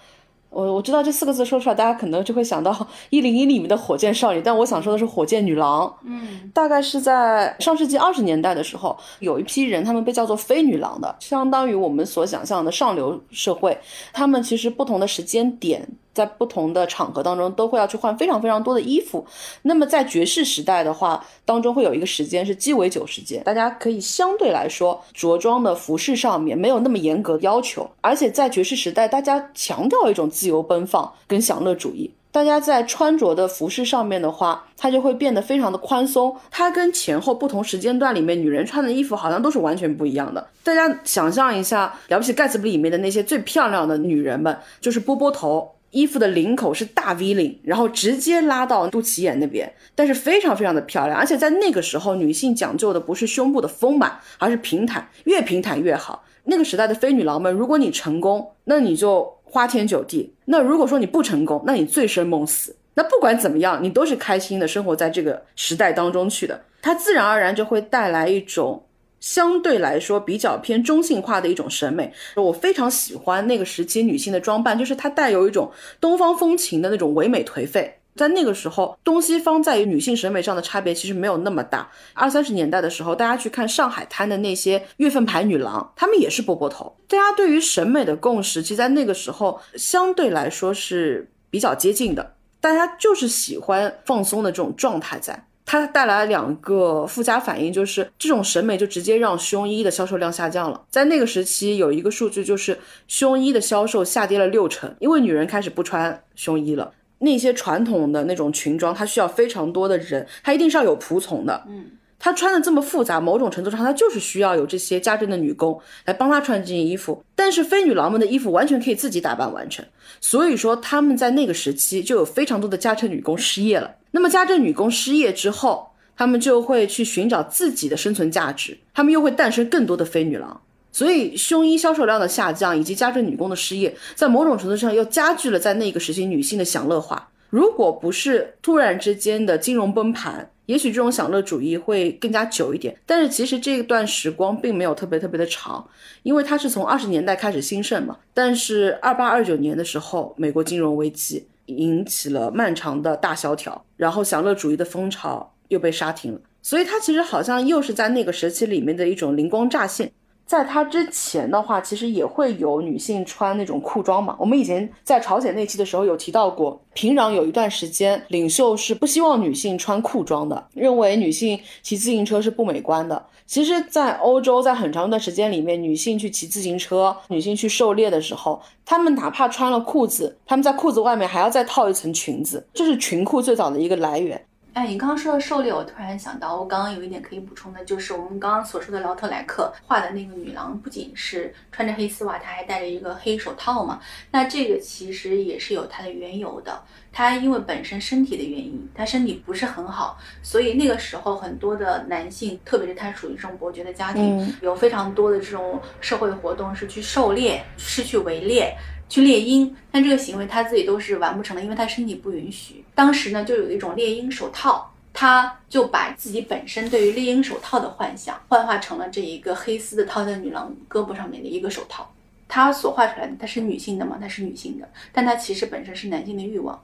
我我知道这四个字说出来，大家可能就会想到 《一零一》里面的火箭少女，但我想说的是火箭女郎。嗯，大概是在上世纪二十年代的时候，有一批人，他们被叫做非女郎的，相当于我们所想象的上流社会。他们其实不同的时间点。在不同的场合当中，都会要去换非常非常多的衣服。那么在爵士时代的话，当中会有一个时间是鸡尾酒时间，大家可以相对来说着装的服饰上面没有那么严格要求，而且在爵士时代，大家强调一种自由奔放跟享乐主义。大家在穿着的服饰上面的话，它就会变得非常的宽松。它跟前后不同时间段里面女人穿的衣服好像都是完全不一样的。大家想象一下，了不起盖茨比里面的那些最漂亮的女人们，就是波波头，衣服的领口是大 V 领，然后直接拉到肚脐眼那边，但是非常非常的漂亮。而且在那个时候，女性讲究的不是胸部的丰满，而是平坦，越平坦越好。那个时代的飞女郎们，如果你成功，那你就。花天酒地，那如果说你不成功，那你醉生梦死。那不管怎么样，你都是开心的生活在这个时代当中去的，它自然而然就会带来一种相对来说比较偏中性化的一种审美。我非常喜欢那个时期女性的装扮，就是它带有一种东方风情的那种唯美颓废。在那个时候，东西方在于女性审美上的差别其实没有那么大。二三十年代的时候，大家去看上海滩的那些月份牌女郎，她们也是波波头。大家对于审美的共识，其实在那个时候相对来说是比较接近的。大家就是喜欢放松的这种状态，在它带来两个附加反应，就是这种审美就直接让胸衣的销售量下降了。在那个时期，有一个数据就是胸衣的销售下跌了六成，因为女人开始不穿胸衣了。那些传统的那种裙装，它需要非常多的人，它一定是要有仆从的。嗯，她穿的这么复杂，某种程度上她就是需要有这些家政的女工来帮她穿这件衣服。但是非女郎们的衣服完全可以自己打扮完成，所以说他们在那个时期就有非常多的家政女工失业了。那么家政女工失业之后，他们就会去寻找自己的生存价值，他们又会诞生更多的非女郎。所以，胸衣销售量的下降以及家政女工的失业，在某种程度上又加剧了在那个时期女性的享乐化。如果不是突然之间的金融崩盘，也许这种享乐主义会更加久一点。但是其实这段时光并没有特别特别的长，因为它是从二十年代开始兴盛嘛。但是二八二九年的时候，美国金融危机引起了漫长的大萧条，然后享乐主义的风潮又被杀停了。所以它其实好像又是在那个时期里面的一种灵光乍现。在它之前的话，其实也会有女性穿那种裤装嘛。我们以前在朝鲜那期的时候有提到过，平壤有一段时间，领袖是不希望女性穿裤装的，认为女性骑自行车是不美观的。其实，在欧洲，在很长一段时间里面，女性去骑自行车、女性去狩猎的时候，她们哪怕穿了裤子，她们在裤子外面还要再套一层裙子，这是裙裤最早的一个来源。哎，你刚刚说到狩猎，我突然想到，我刚刚有一点可以补充的，就是我们刚刚所说的劳特莱克画的那个女郎，不仅是穿着黑丝袜，她还戴着一个黑手套嘛。那这个其实也是有它的缘由的。她因为本身身体的原因，她身体不是很好，所以那个时候很多的男性，特别是他属于这种伯爵的家庭，有非常多的这种社会活动是去狩猎，是去围猎。去猎鹰，但这个行为他自己都是完不成的，因为他身体不允许。当时呢，就有一种猎鹰手套，他就把自己本身对于猎鹰手套的幻想幻化成了这一个黑丝的套在女郎胳膊上面的一个手套。他所画出来的，它是女性的吗？它是女性的，但它其实本身是男性的欲望。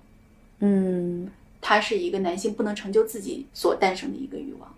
嗯，它是一个男性不能成就自己所诞生的一个欲望。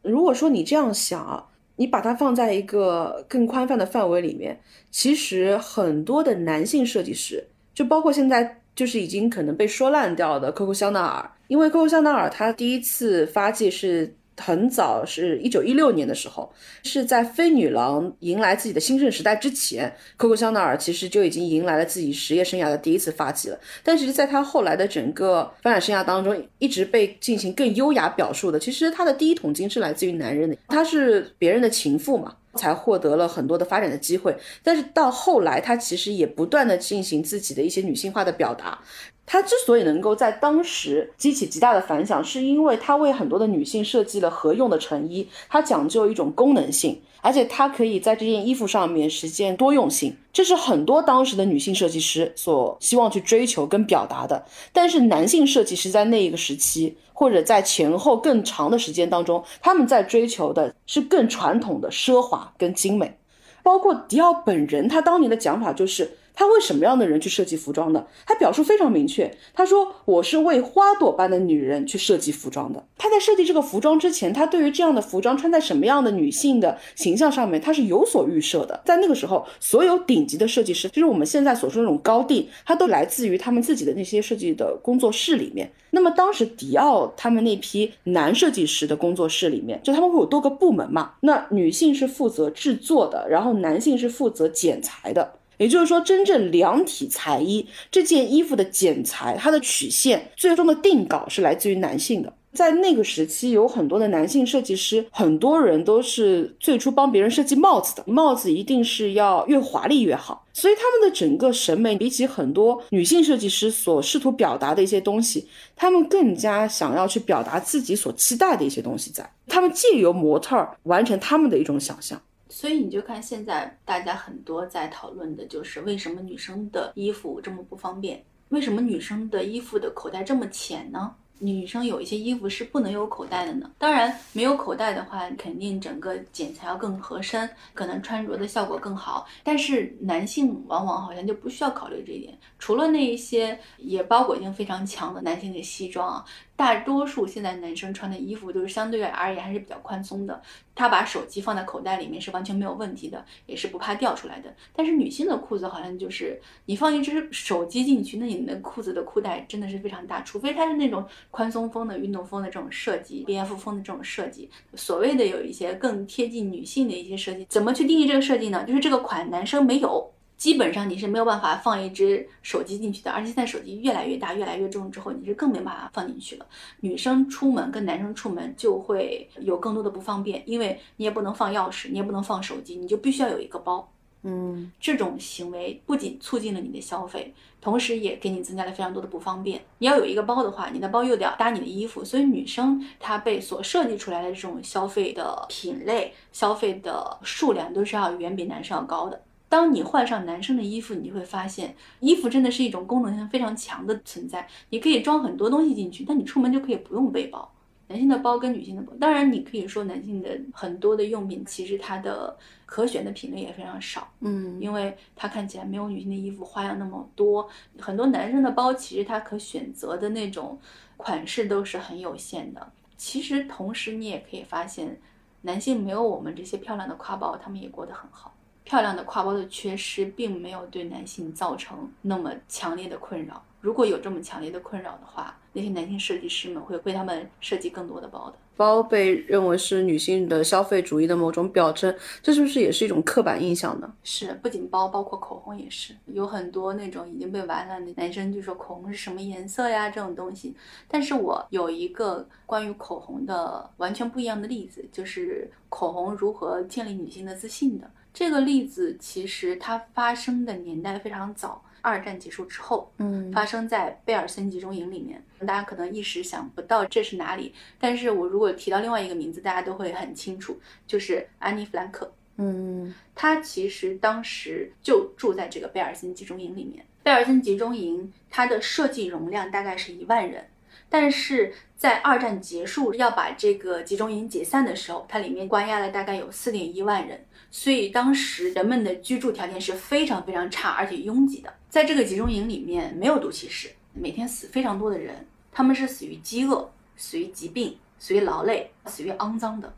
如果说你这样想。你把它放在一个更宽泛的范围里面，其实很多的男性设计师，就包括现在就是已经可能被说烂掉的 Coco 香奈儿，因为 Coco 香奈儿它第一次发迹是。很早是一九一六年的时候，是在飞女郎迎来自己的兴盛时代之前，Coco 香奈儿其实就已经迎来了自己职业生涯的第一次发迹了。但是在他后来的整个发展生涯当中，一直被进行更优雅表述的，其实他的第一桶金是来自于男人的，他是别人的情妇嘛，才获得了很多的发展的机会。但是到后来，他其实也不断的进行自己的一些女性化的表达。他之所以能够在当时激起极大的反响，是因为他为很多的女性设计了合用的成衣，它讲究一种功能性，而且它可以在这件衣服上面实现多用性，这是很多当时的女性设计师所希望去追求跟表达的。但是男性设计师在那一个时期，或者在前后更长的时间当中，他们在追求的是更传统的奢华跟精美，包括迪奥本人，他当年的讲法就是。他为什么样的人去设计服装的？他表述非常明确，他说我是为花朵般的女人去设计服装的。他在设计这个服装之前，他对于这样的服装穿在什么样的女性的形象上面，他是有所预设的。在那个时候，所有顶级的设计师，就是我们现在所说的那种高定，他都来自于他们自己的那些设计的工作室里面。那么当时迪奥他们那批男设计师的工作室里面，就他们会有多个部门嘛？那女性是负责制作的，然后男性是负责剪裁的。也就是说，真正量体裁衣，这件衣服的剪裁、它的曲线，最终的定稿是来自于男性的。在那个时期，有很多的男性设计师，很多人都是最初帮别人设计帽子的，帽子一定是要越华丽越好。所以他们的整个审美，比起很多女性设计师所试图表达的一些东西，他们更加想要去表达自己所期待的一些东西，在他们借由模特儿完成他们的一种想象。所以你就看现在大家很多在讨论的就是为什么女生的衣服这么不方便，为什么女生的衣服的口袋这么浅呢？女生有一些衣服是不能有口袋的呢。当然，没有口袋的话，肯定整个剪裁要更合身，可能穿着的效果更好。但是男性往往好像就不需要考虑这一点，除了那一些也包裹性非常强的男性的西装啊。大多数现在男生穿的衣服都是相对而言还是比较宽松的，他把手机放在口袋里面是完全没有问题的，也是不怕掉出来的。但是女性的裤子好像就是你放一只手机进去，那你那裤子的裤带真的是非常大，除非它是那种宽松风的、运动风的这种设计，B F 风的这种设计。所谓的有一些更贴近女性的一些设计，怎么去定义这个设计呢？就是这个款男生没有。基本上你是没有办法放一只手机进去的，而且现在手机越来越大、越来越重之后，你是更没办法放进去了。女生出门跟男生出门就会有更多的不方便，因为你也不能放钥匙，你也不能放手机，你就必须要有一个包。嗯，这种行为不仅促进了你的消费，同时也给你增加了非常多的不方便。你要有一个包的话，你的包又得要搭你的衣服，所以女生她被所设计出来的这种消费的品类、消费的数量都是要远比男生要高的。当你换上男生的衣服，你就会发现，衣服真的是一种功能性非常强的存在。你可以装很多东西进去，但你出门就可以不用背包。男性的包跟女性的包，当然你可以说男性的很多的用品，其实它的可选的品类也非常少。嗯，因为它看起来没有女性的衣服花样那么多。很多男生的包其实它可选择的那种款式都是很有限的。其实同时你也可以发现，男性没有我们这些漂亮的挎包，他们也过得很好。漂亮的挎包的缺失，并没有对男性造成那么强烈的困扰。如果有这么强烈的困扰的话，那些男性设计师们会为他们设计更多的包的。包被认为是女性的消费主义的某种表征，这是不是也是一种刻板印象呢？是，不仅包，包括口红也是。有很多那种已经被玩烂的男生就说口红是什么颜色呀，这种东西。但是我有一个关于口红的完全不一样的例子，就是口红如何建立女性的自信的。这个例子其实它发生的年代非常早，二战结束之后，嗯，发生在贝尔森集中营里面。大家可能一时想不到这是哪里，但是我如果提到另外一个名字，大家都会很清楚，就是安妮·弗兰克。嗯，他其实当时就住在这个贝尔森集中营里面。贝尔森集中营它的设计容量大概是一万人。但是在二战结束要把这个集中营解散的时候，它里面关押了大概有四点一万人，所以当时人们的居住条件是非常非常差，而且拥挤的。在这个集中营里面没有毒气室，每天死非常多的人，他们是死于饥饿、死于疾病、死于劳累、死于肮脏的。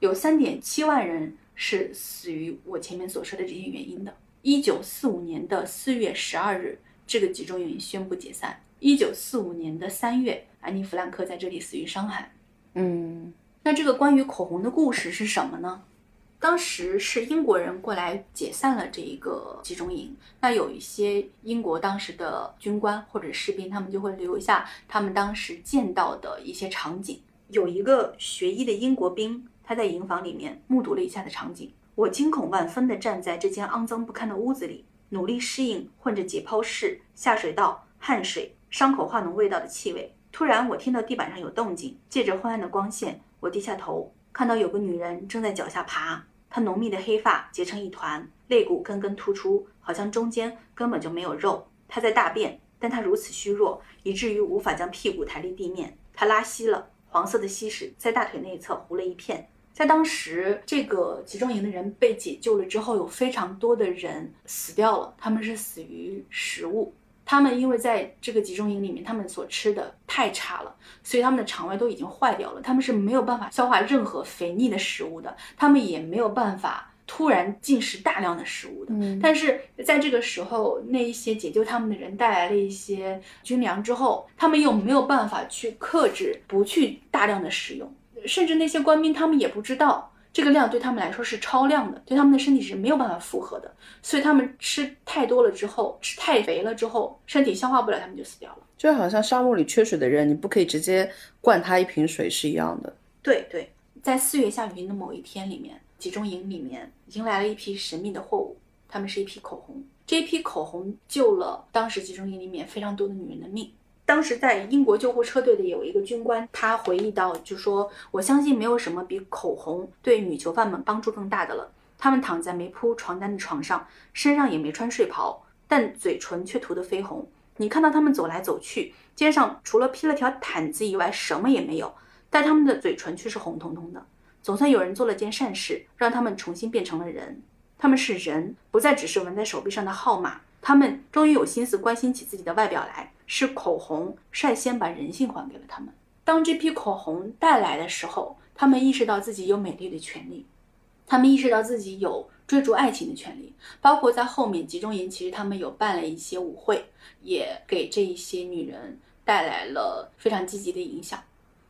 有三点七万人是死于我前面所说的这些原因的。一九四五年的四月十二日，这个集中营宣布解散。一九四五年的三月，安妮·弗兰克在这里死于伤寒。嗯，那这个关于口红的故事是什么呢？当时是英国人过来解散了这一个集中营，那有一些英国当时的军官或者士兵，他们就会留下他们当时见到的一些场景。有一个学医的英国兵，他在营房里面目睹了以下的场景：我惊恐万分地站在这间肮脏不堪的屋子里，努力适应混着解剖室、下水道、汗水。伤口化脓味道的气味。突然，我听到地板上有动静。借着昏暗的光线，我低下头，看到有个女人正在脚下爬。他浓密的黑发结成一团，肋骨根根突出，好像中间根本就没有肉。他在大便，但他如此虚弱，以至于无法将屁股抬离地面。他拉稀了，黄色的稀屎在大腿内侧糊了一片。在当时，这个集中营的人被解救了之后，有非常多的人死掉了，他们是死于食物。他们因为在这个集中营里面，他们所吃的太差了，所以他们的肠胃都已经坏掉了。他们是没有办法消化任何肥腻的食物的，他们也没有办法突然进食大量的食物的。但是在这个时候，那一些解救他们的人带来了一些军粮之后，他们又没有办法去克制不去大量的食用，甚至那些官兵他们也不知道这个量对他们来说是超量的，对他们的身体是没有办法负荷的，所以他们吃太多了之后，吃太肥了之后，身体消化不了，他们就死掉了。就好像沙漠里缺水的人，你不可以直接灌他一瓶水是一样的。对对，在四月下雨天的某一天里面，集中营里面迎来了一批神秘的货物，他们是一批口红。这一批口红救了当时集中营里面非常多的女人的命。当时在英国救护车队的有一个军官，他回忆到，就说：“我相信没有什么比口红对女囚犯们帮助更大的了。他们躺在没铺床单的床上，身上也没穿睡袍，但嘴唇却涂得绯红。你看到他们走来走去，肩上除了披了条毯子以外，什么也没有，但他们的嘴唇却是红彤彤的。总算有人做了件善事，让他们重新变成了人。他们是人，不再只是纹在手臂上的号码。他们终于有心思关心起自己的外表来。”是口红率先把人性还给了他们。当这批口红带来的时候，他们意识到自己有美丽的权利，他们意识到自己有追逐爱情的权利。包括在后面集中营，其实他们有办了一些舞会，也给这一些女人带来了非常积极的影响。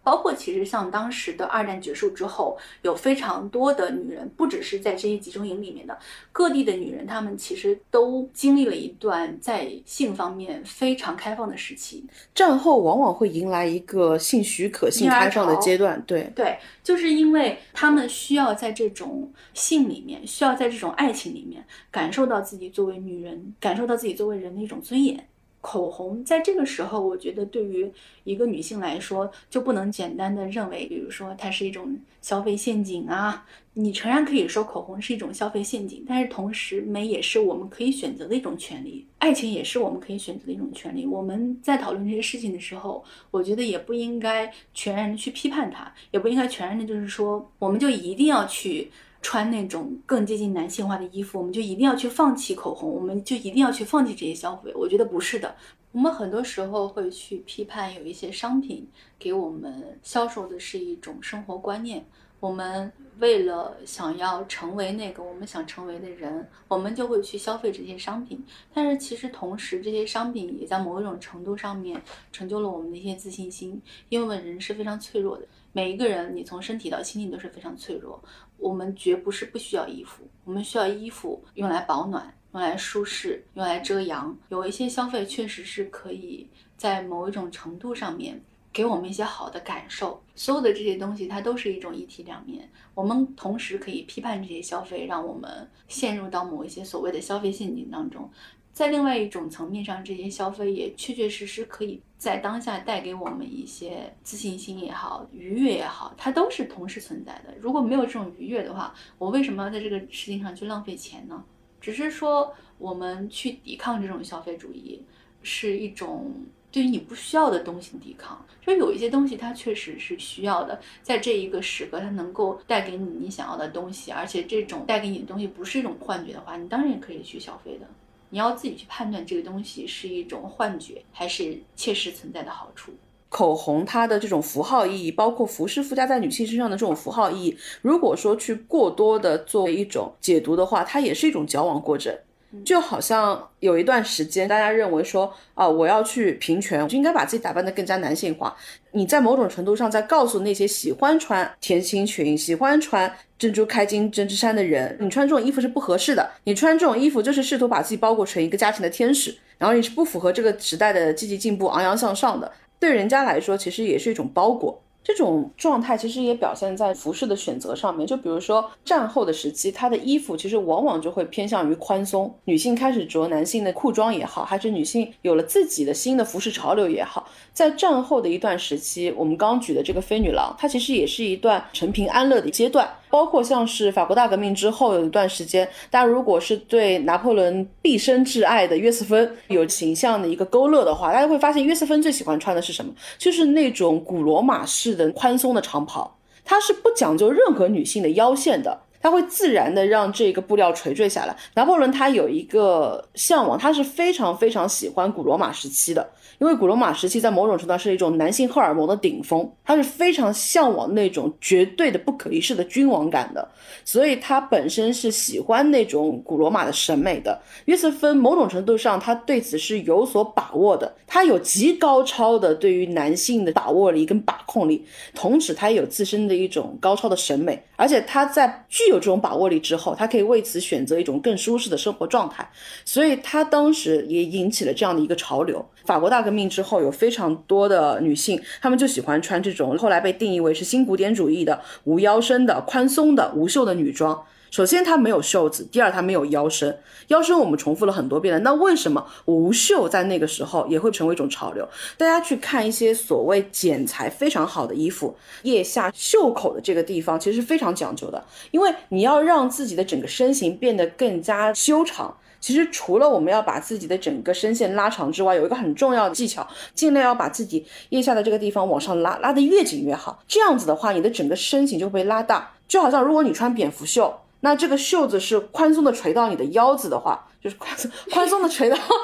包括其实像当时的二战结束之后，有非常多的女人，不只是在这些集中营里面的各地的女人，她们其实都经历了一段在性方面非常开放的时期。战后往往会迎来一个性许可、性开放的阶段。对对，就是因为她们需要在这种性里面，需要在这种爱情里面，感受到自己作为女人，感受到自己作为人的一种尊严。口红在这个时候，我觉得对于一个女性来说，就不能简单的认为，比如说它是一种消费陷阱啊。你诚然可以说口红是一种消费陷阱，但是同时美也是我们可以选择的一种权利，爱情也是我们可以选择的一种权利。我们在讨论这些事情的时候，我觉得也不应该全然的去批判它，也不应该全然的就是说，我们就一定要去。穿那种更接近男性化的衣服，我们就一定要去放弃口红，我们就一定要去放弃这些消费。我觉得不是的，我们很多时候会去批判有一些商品给我们销售的是一种生活观念，我们为了想要成为那个我们想成为的人，我们就会去消费这些商品。但是其实同时，这些商品也在某一种程度上面成就了我们的一些自信心，因为我们人是非常脆弱的。每一个人，你从身体到心灵都是非常脆弱。我们绝不是不需要衣服，我们需要衣服用来保暖、用来舒适、用来遮阳。有一些消费确实是可以在某一种程度上面给我们一些好的感受。所有的这些东西，它都是一种一体两面。我们同时可以批判这些消费，让我们陷入到某一些所谓的消费陷阱当中。在另外一种层面上，这些消费也确确实实可以在当下带给我们一些自信心也好、愉悦也好，它都是同时存在的。如果没有这种愉悦的话，我为什么要在这个事情上去浪费钱呢？只是说我们去抵抗这种消费主义，是一种对于你不需要的东西抵抗。就有一些东西它确实是需要的，在这一个时刻它能够带给你你想要的东西，而且这种带给你的东西不是一种幻觉的话，你当然也可以去消费的。你要自己去判断这个东西是一种幻觉还是切实存在的好处。口红它的这种符号意义，包括服饰附加在女性身上的这种符号意义，如果说去过多的作为一种解读的话，它也是一种矫枉过正。就好像有一段时间，大家认为说啊，我要去平权，我就应该把自己打扮得更加男性化。你在某种程度上在告诉那些喜欢穿甜心裙、喜欢穿珍珠开襟针织衫的人，你穿这种衣服是不合适的。你穿这种衣服就是试图把自己包裹成一个家庭的天使，然后你是不符合这个时代的积极进步、昂扬向上的。对人家来说，其实也是一种包裹。这种状态其实也表现在服饰的选择上面，就比如说战后的时期，她的衣服其实往往就会偏向于宽松。女性开始着男性的裤装也好，还是女性有了自己的新的服饰潮流也好，在战后的一段时期，我们刚举的这个飞女郎，她其实也是一段陈平安乐的阶段。包括像是法国大革命之后有一段时间，大家如果是对拿破仑毕生挚爱的约瑟芬有形象的一个勾勒的话，大家会发现约瑟芬最喜欢穿的是什么？就是那种古罗马式的宽松的长袍，它是不讲究任何女性的腰线的。它会自然的让这个布料垂坠下来。拿破仑他有一个向往，他是非常非常喜欢古罗马时期的。因为古罗马时期在某种程度上是一种男性荷尔蒙的顶峰，他是非常向往那种绝对的不可一世的君王感的，所以他本身是喜欢那种古罗马的审美的。约瑟芬某种程度上他对此是有所把握的，他有极高超的对于男性的把握力跟把控力，同时他也有自身的一种高超的审美，而且他在具有这种把握力之后，他可以为此选择一种更舒适的生活状态，所以他当时也引起了这样的一个潮流。法国大革命之后，有非常多的女性，她们就喜欢穿这种后来被定义为是新古典主义的无腰身的宽松的无袖的女装。首先，它没有袖子；第二，它没有腰身。腰身我们重复了很多遍了。那为什么无袖在那个时候也会成为一种潮流？大家去看一些所谓剪裁非常好的衣服，腋下袖口的这个地方其实是非常讲究的，因为你要让自己的整个身形变得更加修长。其实除了我们要把自己的整个身线拉长之外，有一个很重要的技巧，尽量要把自己腋下的这个地方往上拉，拉得越紧越好。这样子的话，你的整个身形就会被拉大。就好像如果你穿蝙蝠袖，那这个袖子是宽松的垂到你的腰子的话，就是宽松宽松的垂到宽松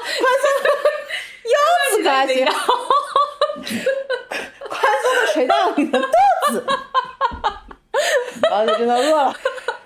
的腰子可还行，宽松的垂到你的肚子，然后就真的饿了。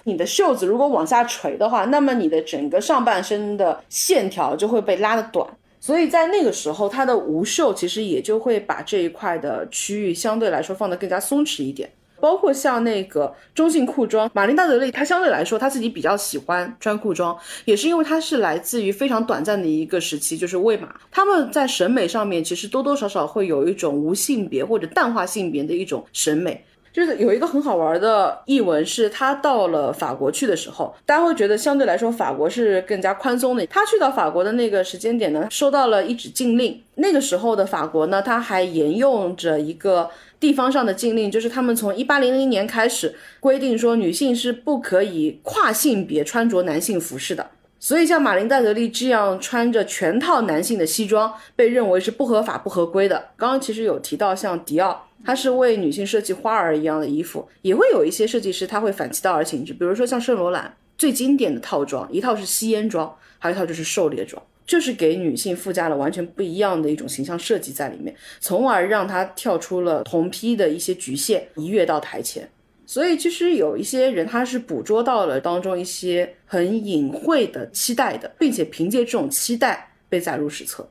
你的袖子如果往下垂的话，那么你的整个上半身的线条就会被拉的短，所以在那个时候，它的无袖其实也就会把这一块的区域相对来说放得更加松弛一点。包括像那个中性裤装，玛琳娜德利，她相对来说她自己比较喜欢穿裤装，也是因为她是来自于非常短暂的一个时期，就是魏玛，他们在审美上面其实多多少少会有一种无性别或者淡化性别的一种审美。就是有一个很好玩的译文，是他到了法国去的时候，大家会觉得相对来说法国是更加宽松的。他去到法国的那个时间点呢，收到了一纸禁令。那个时候的法国呢，他还沿用着一个地方上的禁令，就是他们从一八零零年开始规定说，女性是不可以跨性别穿着男性服饰的。所以像马琳戴德利这样穿着全套男性的西装，被认为是不合法、不合规的。刚刚其实有提到，像迪奥。它是为女性设计花儿一样的衣服，也会有一些设计师他会反其道而行之，比如说像圣罗兰最经典的套装，一套是吸烟装，还有一套就是狩猎装，就是给女性附加了完全不一样的一种形象设计在里面，从而让她跳出了同批的一些局限，一跃到台前。所以其实有一些人他是捕捉到了当中一些很隐晦的期待的，并且凭借这种期待被载入史册。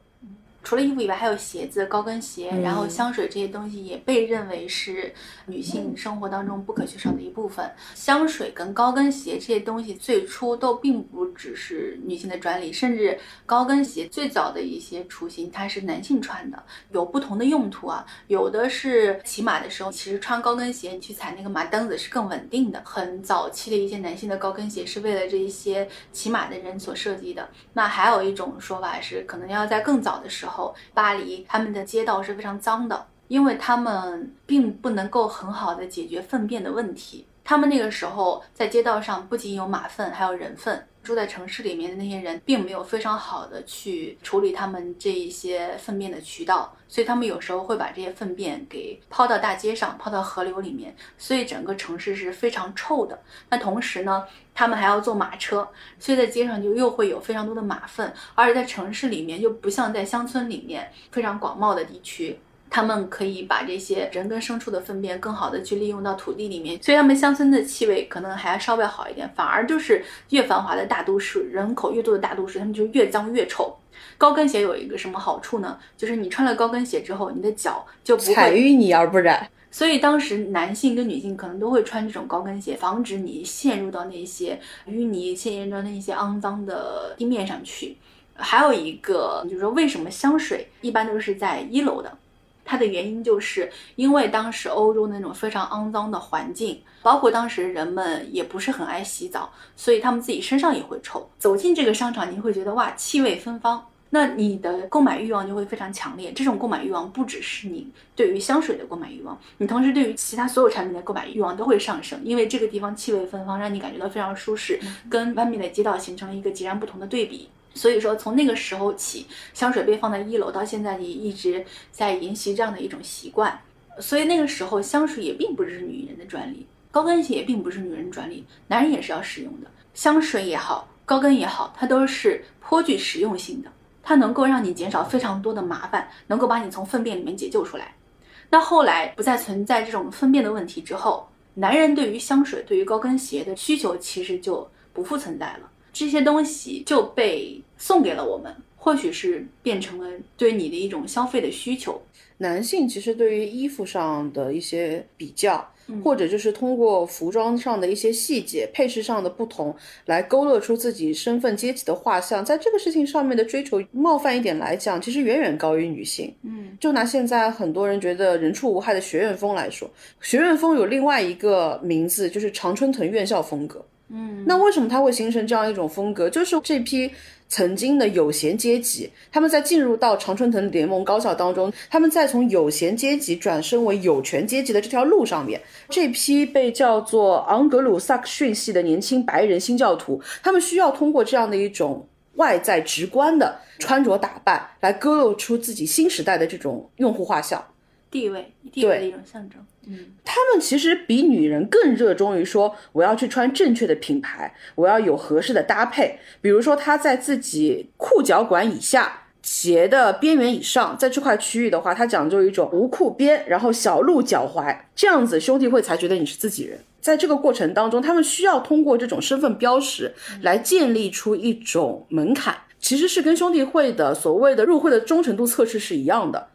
除了衣服以外，还有鞋子、高跟鞋，然后香水这些东西也被认为是女性生活当中不可缺少的一部分。香水跟高跟鞋这些东西最初都并不只是女性的专利，甚至高跟鞋最早的一些雏形它是男性穿的，有不同的用途啊。有的是骑马的时候，其实穿高跟鞋你去踩那个马蹬子是更稳定的。很早期的一些男性的高跟鞋是为了这一些骑马的人所设计的。那还有一种说法是，可能要在更早的时候。后，巴黎他们的街道是非常脏的，因为他们并不能够很好的解决粪便的问题。他们那个时候在街道上不仅有马粪，还有人粪。住在城市里面的那些人，并没有非常好的去处理他们这一些粪便的渠道，所以他们有时候会把这些粪便给抛到大街上，抛到河流里面，所以整个城市是非常臭的。那同时呢，他们还要坐马车，所以在街上就又会有非常多的马粪，而且在城市里面又不像在乡村里面非常广袤的地区。他们可以把这些人跟牲畜的粪便更好的去利用到土地里面，所以他们乡村的气味可能还要稍微好一点。反而就是越繁华的大都市，人口越多的大都市，他们就越脏越臭。高跟鞋有一个什么好处呢？就是你穿了高跟鞋之后，你的脚就不会踩淤泥而不染。所以当时男性跟女性可能都会穿这种高跟鞋，防止你陷入到那些淤泥、陷入到那些肮脏的地面上去。还有一个就是说，为什么香水一般都是在一楼的？它的原因就是因为当时欧洲那种非常肮脏的环境，包括当时人们也不是很爱洗澡，所以他们自己身上也会臭。走进这个商场，你会觉得哇，气味芬芳，那你的购买欲望就会非常强烈。这种购买欲望不只是你对于香水的购买欲望，你同时对于其他所有产品的购买欲望都会上升，因为这个地方气味芬芳，让你感觉到非常舒适，跟外面的街道形成了一个截然不同的对比。所以说，从那个时候起，香水被放在一楼，到现在也一直在沿袭这样的一种习惯。所以那个时候，香水也并不是女人的专利。高跟鞋也并不是女人专利，男人也是要使用的。香水也好，高跟也好，它都是颇具实用性的，它能够让你减少非常多的麻烦，能够把你从粪便里面解救出来。那后来不再存在这种粪便的问题之后，男人对于香水、对于高跟鞋的需求其实就不复存在了，这些东西就被送给了我们，或许是变成了对你的一种消费的需求。男性其实对于衣服上的一些比较，或者就是通过服装上的一些细节、配饰上的不同，来勾勒出自己身份阶级的画像，在这个事情上面的追求，冒犯一点来讲，其实远远高于女性。嗯，就拿现在很多人觉得人畜无害的学院风来说，学院风有另外一个名字，就是常春藤院校风格。嗯，那为什么它会形成这样一种风格？就是这批曾经的有闲阶级，他们在进入到常春藤联盟高校当中，他们在从有闲阶级转身为有权阶级的这条路上面，这批被叫做昂格鲁萨克逊系的年轻白人新教徒，他们需要通过这样的一种外在直观的穿着打扮，来勾勒出自己新时代的这种用户画像。地位，地位的一种象征。嗯，他们其实比女人更热衷于说，我要去穿正确的品牌，我要有合适的搭配。比如说，他在自己裤脚管以下、鞋的边缘以上，在这块区域的话，他讲究一种无裤边，然后小露脚踝，这样子兄弟会才觉得你是自己人。在这个过程当中，他们需要通过这种身份标识来建立出一种门槛，其实是跟兄弟会的所谓的入会的忠诚度测试是一样的。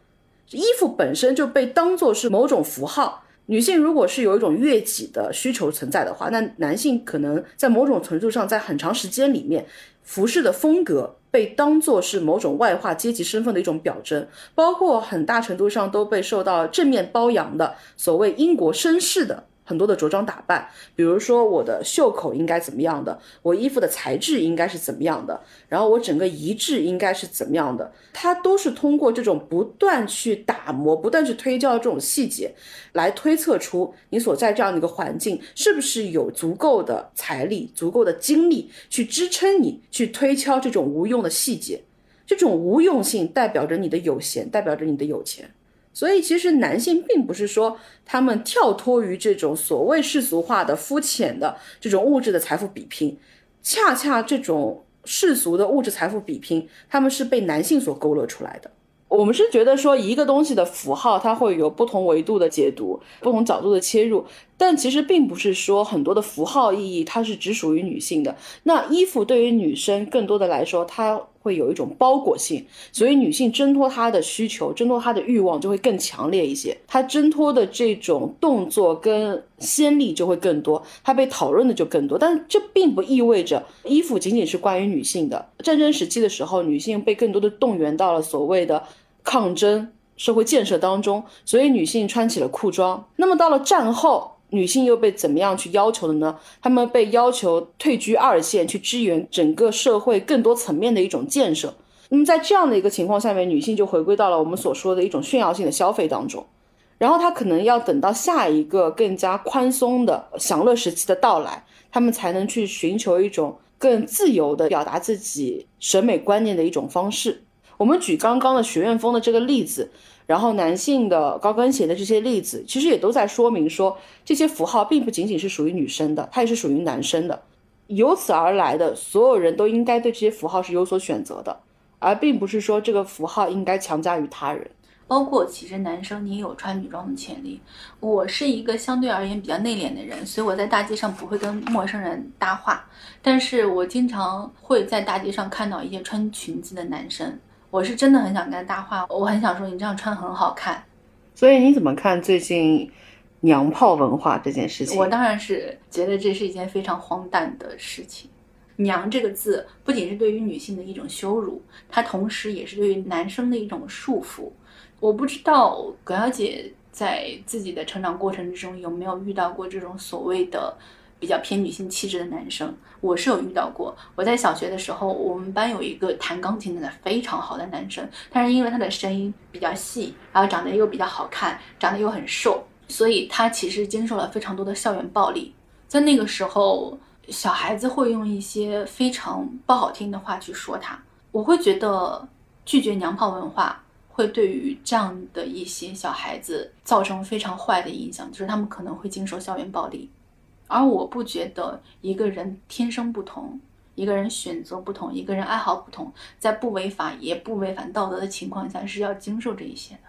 衣服本身就被当做是某种符号。女性如果是有一种悦己的需求存在的话，那男性可能在某种程度上，在很长时间里面，服饰的风格被当做是某种外化阶级身份的一种表征，包括很大程度上都被受到正面褒扬的所谓英国绅士的。很多的着装打扮，比如说我的袖口应该怎么样的，我衣服的材质应该是怎么样的，然后我整个仪制应该是怎么样的，它都是通过这种不断去打磨、不断去推敲这种细节，来推测出你所在这样的一个环境是不是有足够的财力、足够的精力去支撑你去推敲这种无用的细节。这种无用性代表着你的有闲，代表着你的有钱。所以，其实男性并不是说他们跳脱于这种所谓世俗化的、肤浅的这种物质的财富比拼，恰恰这种世俗的物质财富比拼，他们是被男性所勾勒出来的。我们是觉得说，一个东西的符号，它会有不同维度的解读、不同角度的切入，但其实并不是说很多的符号意义它是只属于女性的。那衣服对于女生更多的来说，它会有一种包裹性，所以女性挣脱她的需求、挣脱她的欲望就会更强烈一些，她挣脱的这种动作跟先例就会更多，她被讨论的就更多。但这并不意味着衣服仅仅是关于女性的。战争时期的时候，女性被更多的动员到了所谓的。抗争、社会建设当中，所以女性穿起了裤装。那么到了战后，女性又被怎么样去要求的呢？她们被要求退居二线，去支援整个社会更多层面的一种建设。那么在这样的一个情况下面，女性就回归到了我们所说的一种炫耀性的消费当中。然后她可能要等到下一个更加宽松的享乐时期的到来，她们才能去寻求一种更自由的表达自己审美观念的一种方式。我们举刚刚的学院风的这个例子，然后男性的高跟鞋的这些例子，其实也都在说明说，这些符号并不仅仅是属于女生的，它也是属于男生的。由此而来的，所有人都应该对这些符号是有所选择的，而并不是说这个符号应该强加于他人。包括其实男生你也有穿女装的潜力。我是一个相对而言比较内敛的人，所以我在大街上不会跟陌生人搭话，但是我经常会在大街上看到一些穿裙子的男生。我是真的很想跟他搭话，我很想说你这样穿很好看。所以你怎么看最近娘炮文化这件事情？我当然是觉得这是一件非常荒诞的事情。娘这个字不仅是对于女性的一种羞辱，它同时也是对于男生的一种束缚。我不知道葛小姐在自己的成长过程之中有没有遇到过这种所谓的。比较偏女性气质的男生，我是有遇到过。我在小学的时候，我们班有一个弹钢琴弹的非常好的男生，但是因为他的声音比较细，然后长得又比较好看，长得又很瘦，所以他其实经受了非常多的校园暴力。在那个时候，小孩子会用一些非常不好听的话去说他。我会觉得拒绝娘炮文化会对于这样的一些小孩子造成非常坏的影响，就是他们可能会经受校园暴力。而我不觉得一个人天生不同，一个人选择不同，一个人爱好不同，在不违法也不违反道德的情况下，是要经受这一些的。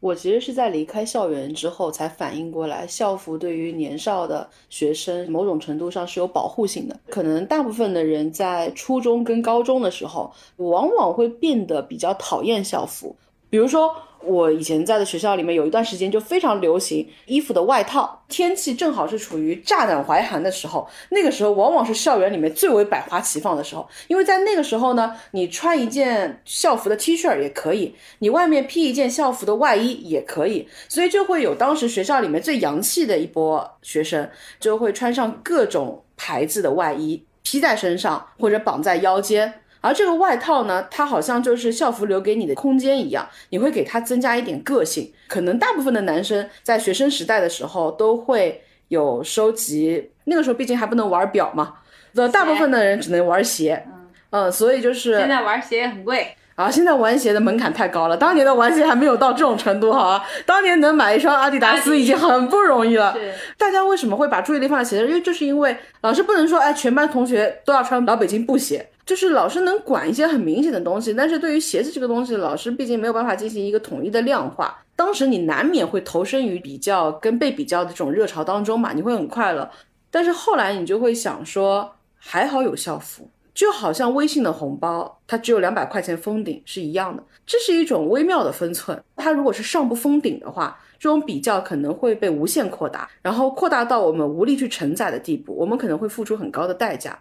我其实是在离开校园之后才反应过来，校服对于年少的学生某种程度上是有保护性的。可能大部分的人在初中跟高中的时候，往往会变得比较讨厌校服，比如说。我以前在的学校里面有一段时间就非常流行衣服的外套，天气正好是处于乍暖还寒的时候，那个时候往往是校园里面最为百花齐放的时候，因为在那个时候呢，你穿一件校服的 T 恤也可以，你外面披一件校服的外衣也可以，所以就会有当时学校里面最洋气的一波学生，就会穿上各种牌子的外衣披在身上或者绑在腰间。而这个外套呢，它好像就是校服留给你的空间一样，你会给它增加一点个性。可能大部分的男生在学生时代的时候都会有收集，那个时候毕竟还不能玩表嘛，的大部分的人只能玩鞋。嗯，所以就是现在玩鞋也很贵啊。现在玩鞋的门槛太高了，当年的玩鞋还没有到这种程度哈。当年能买一双阿迪达斯已经很不容易了。大家为什么会把注意力放在鞋上？因为就是因为老师不能说，哎，全班同学都要穿老北京布鞋。就是老师能管一些很明显的东西，但是对于鞋子这个东西，老师毕竟没有办法进行一个统一的量化。当时你难免会投身于比较跟被比较的这种热潮当中嘛，你会很快乐。但是后来你就会想说，还好有校服，就好像微信的红包，它只有两百块钱封顶是一样的。这是一种微妙的分寸。它如果是上不封顶的话，这种比较可能会被无限扩大，然后扩大到我们无力去承载的地步，我们可能会付出很高的代价。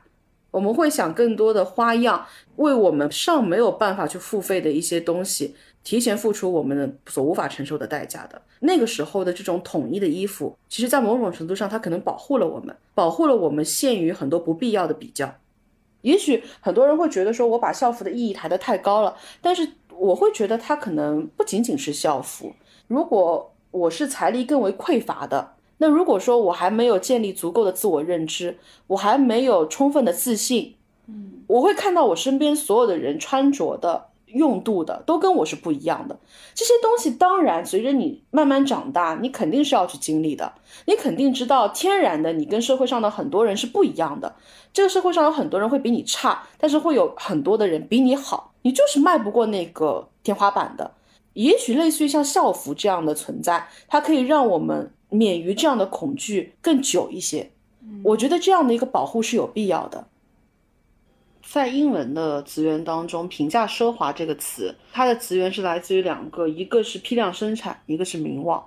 我们会想更多的花样，为我们尚没有办法去付费的一些东西，提前付出我们的所无法承受的代价的。那个时候的这种统一的衣服，其实在某种程度上，它可能保护了我们，保护了我们限于很多不必要的比较。也许很多人会觉得说，我把校服的意义抬得太高了，但是我会觉得它可能不仅仅是校服。如果我是财力更为匮乏的。那如果说我还没有建立足够的自我认知，我还没有充分的自信，嗯，我会看到我身边所有的人穿着的、用度的都跟我是不一样的。这些东西当然随着你慢慢长大，你肯定是要去经历的。你肯定知道，天然的你跟社会上的很多人是不一样的。这个社会上有很多人会比你差，但是会有很多的人比你好。你就是迈不过那个天花板的。也许类似于像校服这样的存在，它可以让我们。免于这样的恐惧更久一些，我觉得这样的一个保护是有必要的。在英文的词源当中，评价奢华这个词，它的词源是来自于两个，一个是批量生产，一个是名望。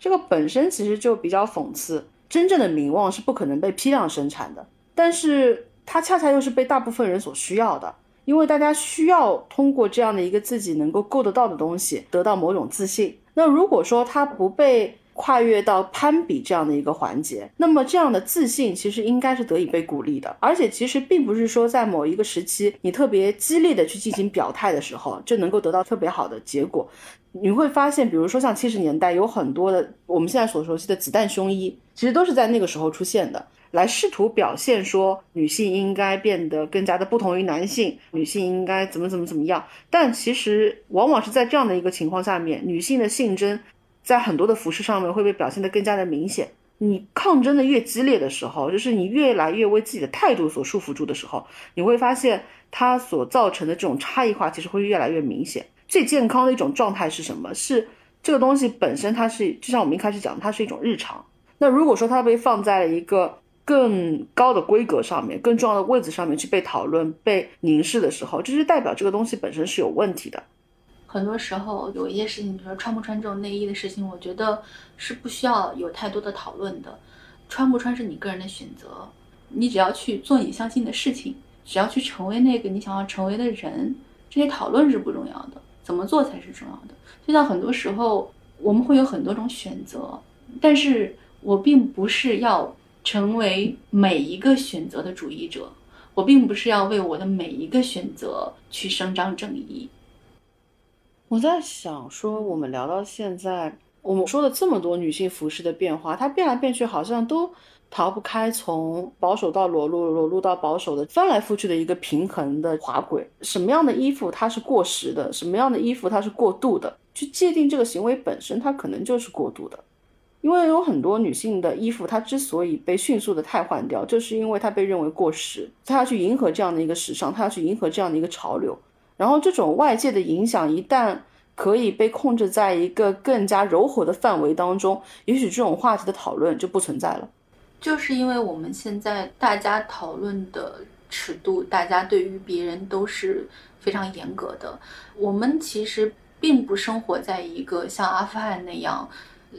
这个本身其实就比较讽刺，真正的名望是不可能被批量生产的，但是它恰恰又是被大部分人所需要的，因为大家需要通过这样的一个自己能够够得到的东西，得到某种自信。那如果说它不被跨越到攀比这样的一个环节，那么这样的自信其实应该是得以被鼓励的。而且其实并不是说在某一个时期你特别激烈的去进行表态的时候就能够得到特别好的结果。你会发现，比如说像七十年代有很多的我们现在所熟悉的子弹胸衣，其实都是在那个时候出现的，来试图表现说女性应该变得更加的不同于男性，女性应该怎么怎么怎么样。但其实往往是在这样的一个情况下面，女性的性征。在很多的服饰上面会被表现得更加的明显。你抗争的越激烈的时候，就是你越来越为自己的态度所束缚住的时候，你会发现它所造成的这种差异化其实会越来越明显。最健康的一种状态是什么？是这个东西本身它是就像我们一开始讲，它是一种日常。那如果说它被放在了一个更高的规格上面、更重要的位置上面去被讨论、被凝视的时候，这就代表这个东西本身是有问题的。很多时候有一些事情，比如说穿不穿这种内衣的事情，我觉得是不需要有太多的讨论的。穿不穿是你个人的选择，你只要去做你相信的事情，只要去成为那个你想要成为的人，这些讨论是不重要的，怎么做才是重要的。就像很多时候我们会有很多种选择，但是我并不是要成为每一个选择的主义者，我并不是要为我的每一个选择去伸张正义。我在想说，我们聊到现在，我们说了这么多女性服饰的变化，它变来变去，好像都逃不开从保守到裸露，裸露到保守的翻来覆去的一个平衡的滑轨。什么样的衣服它是过时的，什么样的衣服它是过度的？去界定这个行为本身，它可能就是过度的。因为有很多女性的衣服，它之所以被迅速的汰换掉，就是因为它被认为过时，它要去迎合这样的一个时尚，它要去迎合这样的一个潮流。然后这种外界的影响一旦可以被控制在一个更加柔和的范围当中，也许这种话题的讨论就不存在了。就是因为我们现在大家讨论的尺度，大家对于别人都是非常严格的。我们其实并不生活在一个像阿富汗那样。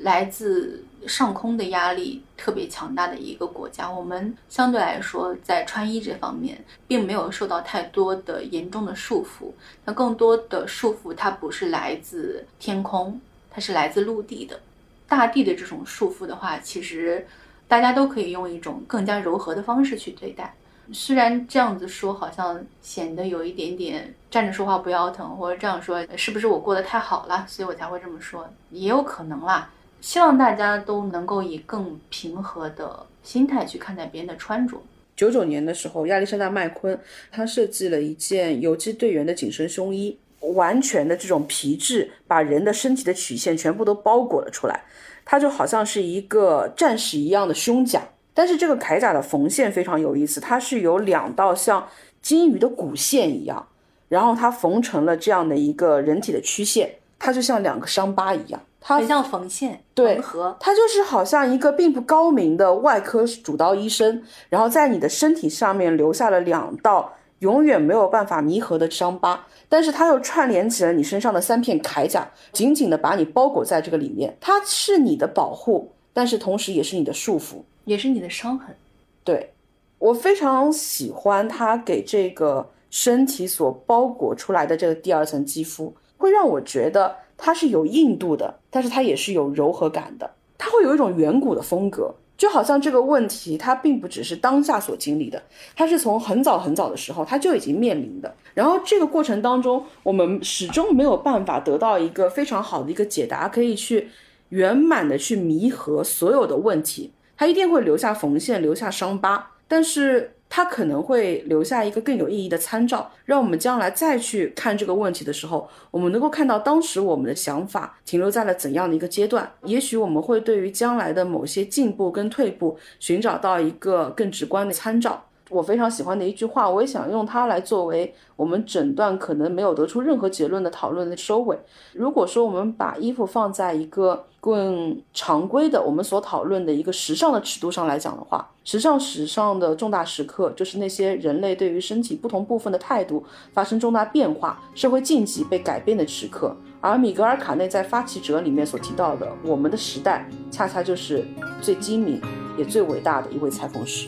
来自上空的压力特别强大的一个国家，我们相对来说在穿衣这方面并没有受到太多的严重的束缚。那更多的束缚，它不是来自天空，它是来自陆地的。大地的这种束缚的话，其实大家都可以用一种更加柔和的方式去对待。虽然这样子说好像显得有一点点站着说话不腰疼，或者这样说是不是我过得太好了，所以我才会这么说，也有可能啦。希望大家都能够以更平和的心态去看待别人的穿着。九九年的时候，亚历山大麦昆他设计了一件游击队员的紧身胸衣，完全的这种皮质把人的身体的曲线全部都包裹了出来，它就好像是一个战士一样的胸甲。但是这个铠甲的缝线非常有意思，它是有两道像金鱼的骨线一样，然后它缝成了这样的一个人体的曲线，它就像两个伤疤一样。它像缝线，对，合，它就是好像一个并不高明的外科主刀医生，然后在你的身体上面留下了两道永远没有办法弥合的伤疤，但是它又串联起了你身上的三片铠甲，紧紧的把你包裹在这个里面。它是你的保护，但是同时也是你的束缚，也是你的伤痕。对我非常喜欢它给这个身体所包裹出来的这个第二层肌肤，会让我觉得。它是有硬度的，但是它也是有柔和感的，它会有一种远古的风格，就好像这个问题它并不只是当下所经历的，它是从很早很早的时候它就已经面临的。然后这个过程当中，我们始终没有办法得到一个非常好的一个解答，可以去圆满的去弥合所有的问题，它一定会留下缝线，留下伤疤，但是。它可能会留下一个更有意义的参照，让我们将来再去看这个问题的时候，我们能够看到当时我们的想法停留在了怎样的一个阶段。也许我们会对于将来的某些进步跟退步，寻找到一个更直观的参照。我非常喜欢的一句话，我也想用它来作为我们整段可能没有得出任何结论的讨论的收尾。如果说我们把衣服放在一个更常规的我们所讨论的一个时尚的尺度上来讲的话，时尚史上的重大时刻就是那些人类对于身体不同部分的态度发生重大变化、社会禁忌被改变的时刻。而米格尔卡内在《发起者》里面所提到的我们的时代，恰恰就是最精明也最伟大的一位裁缝师。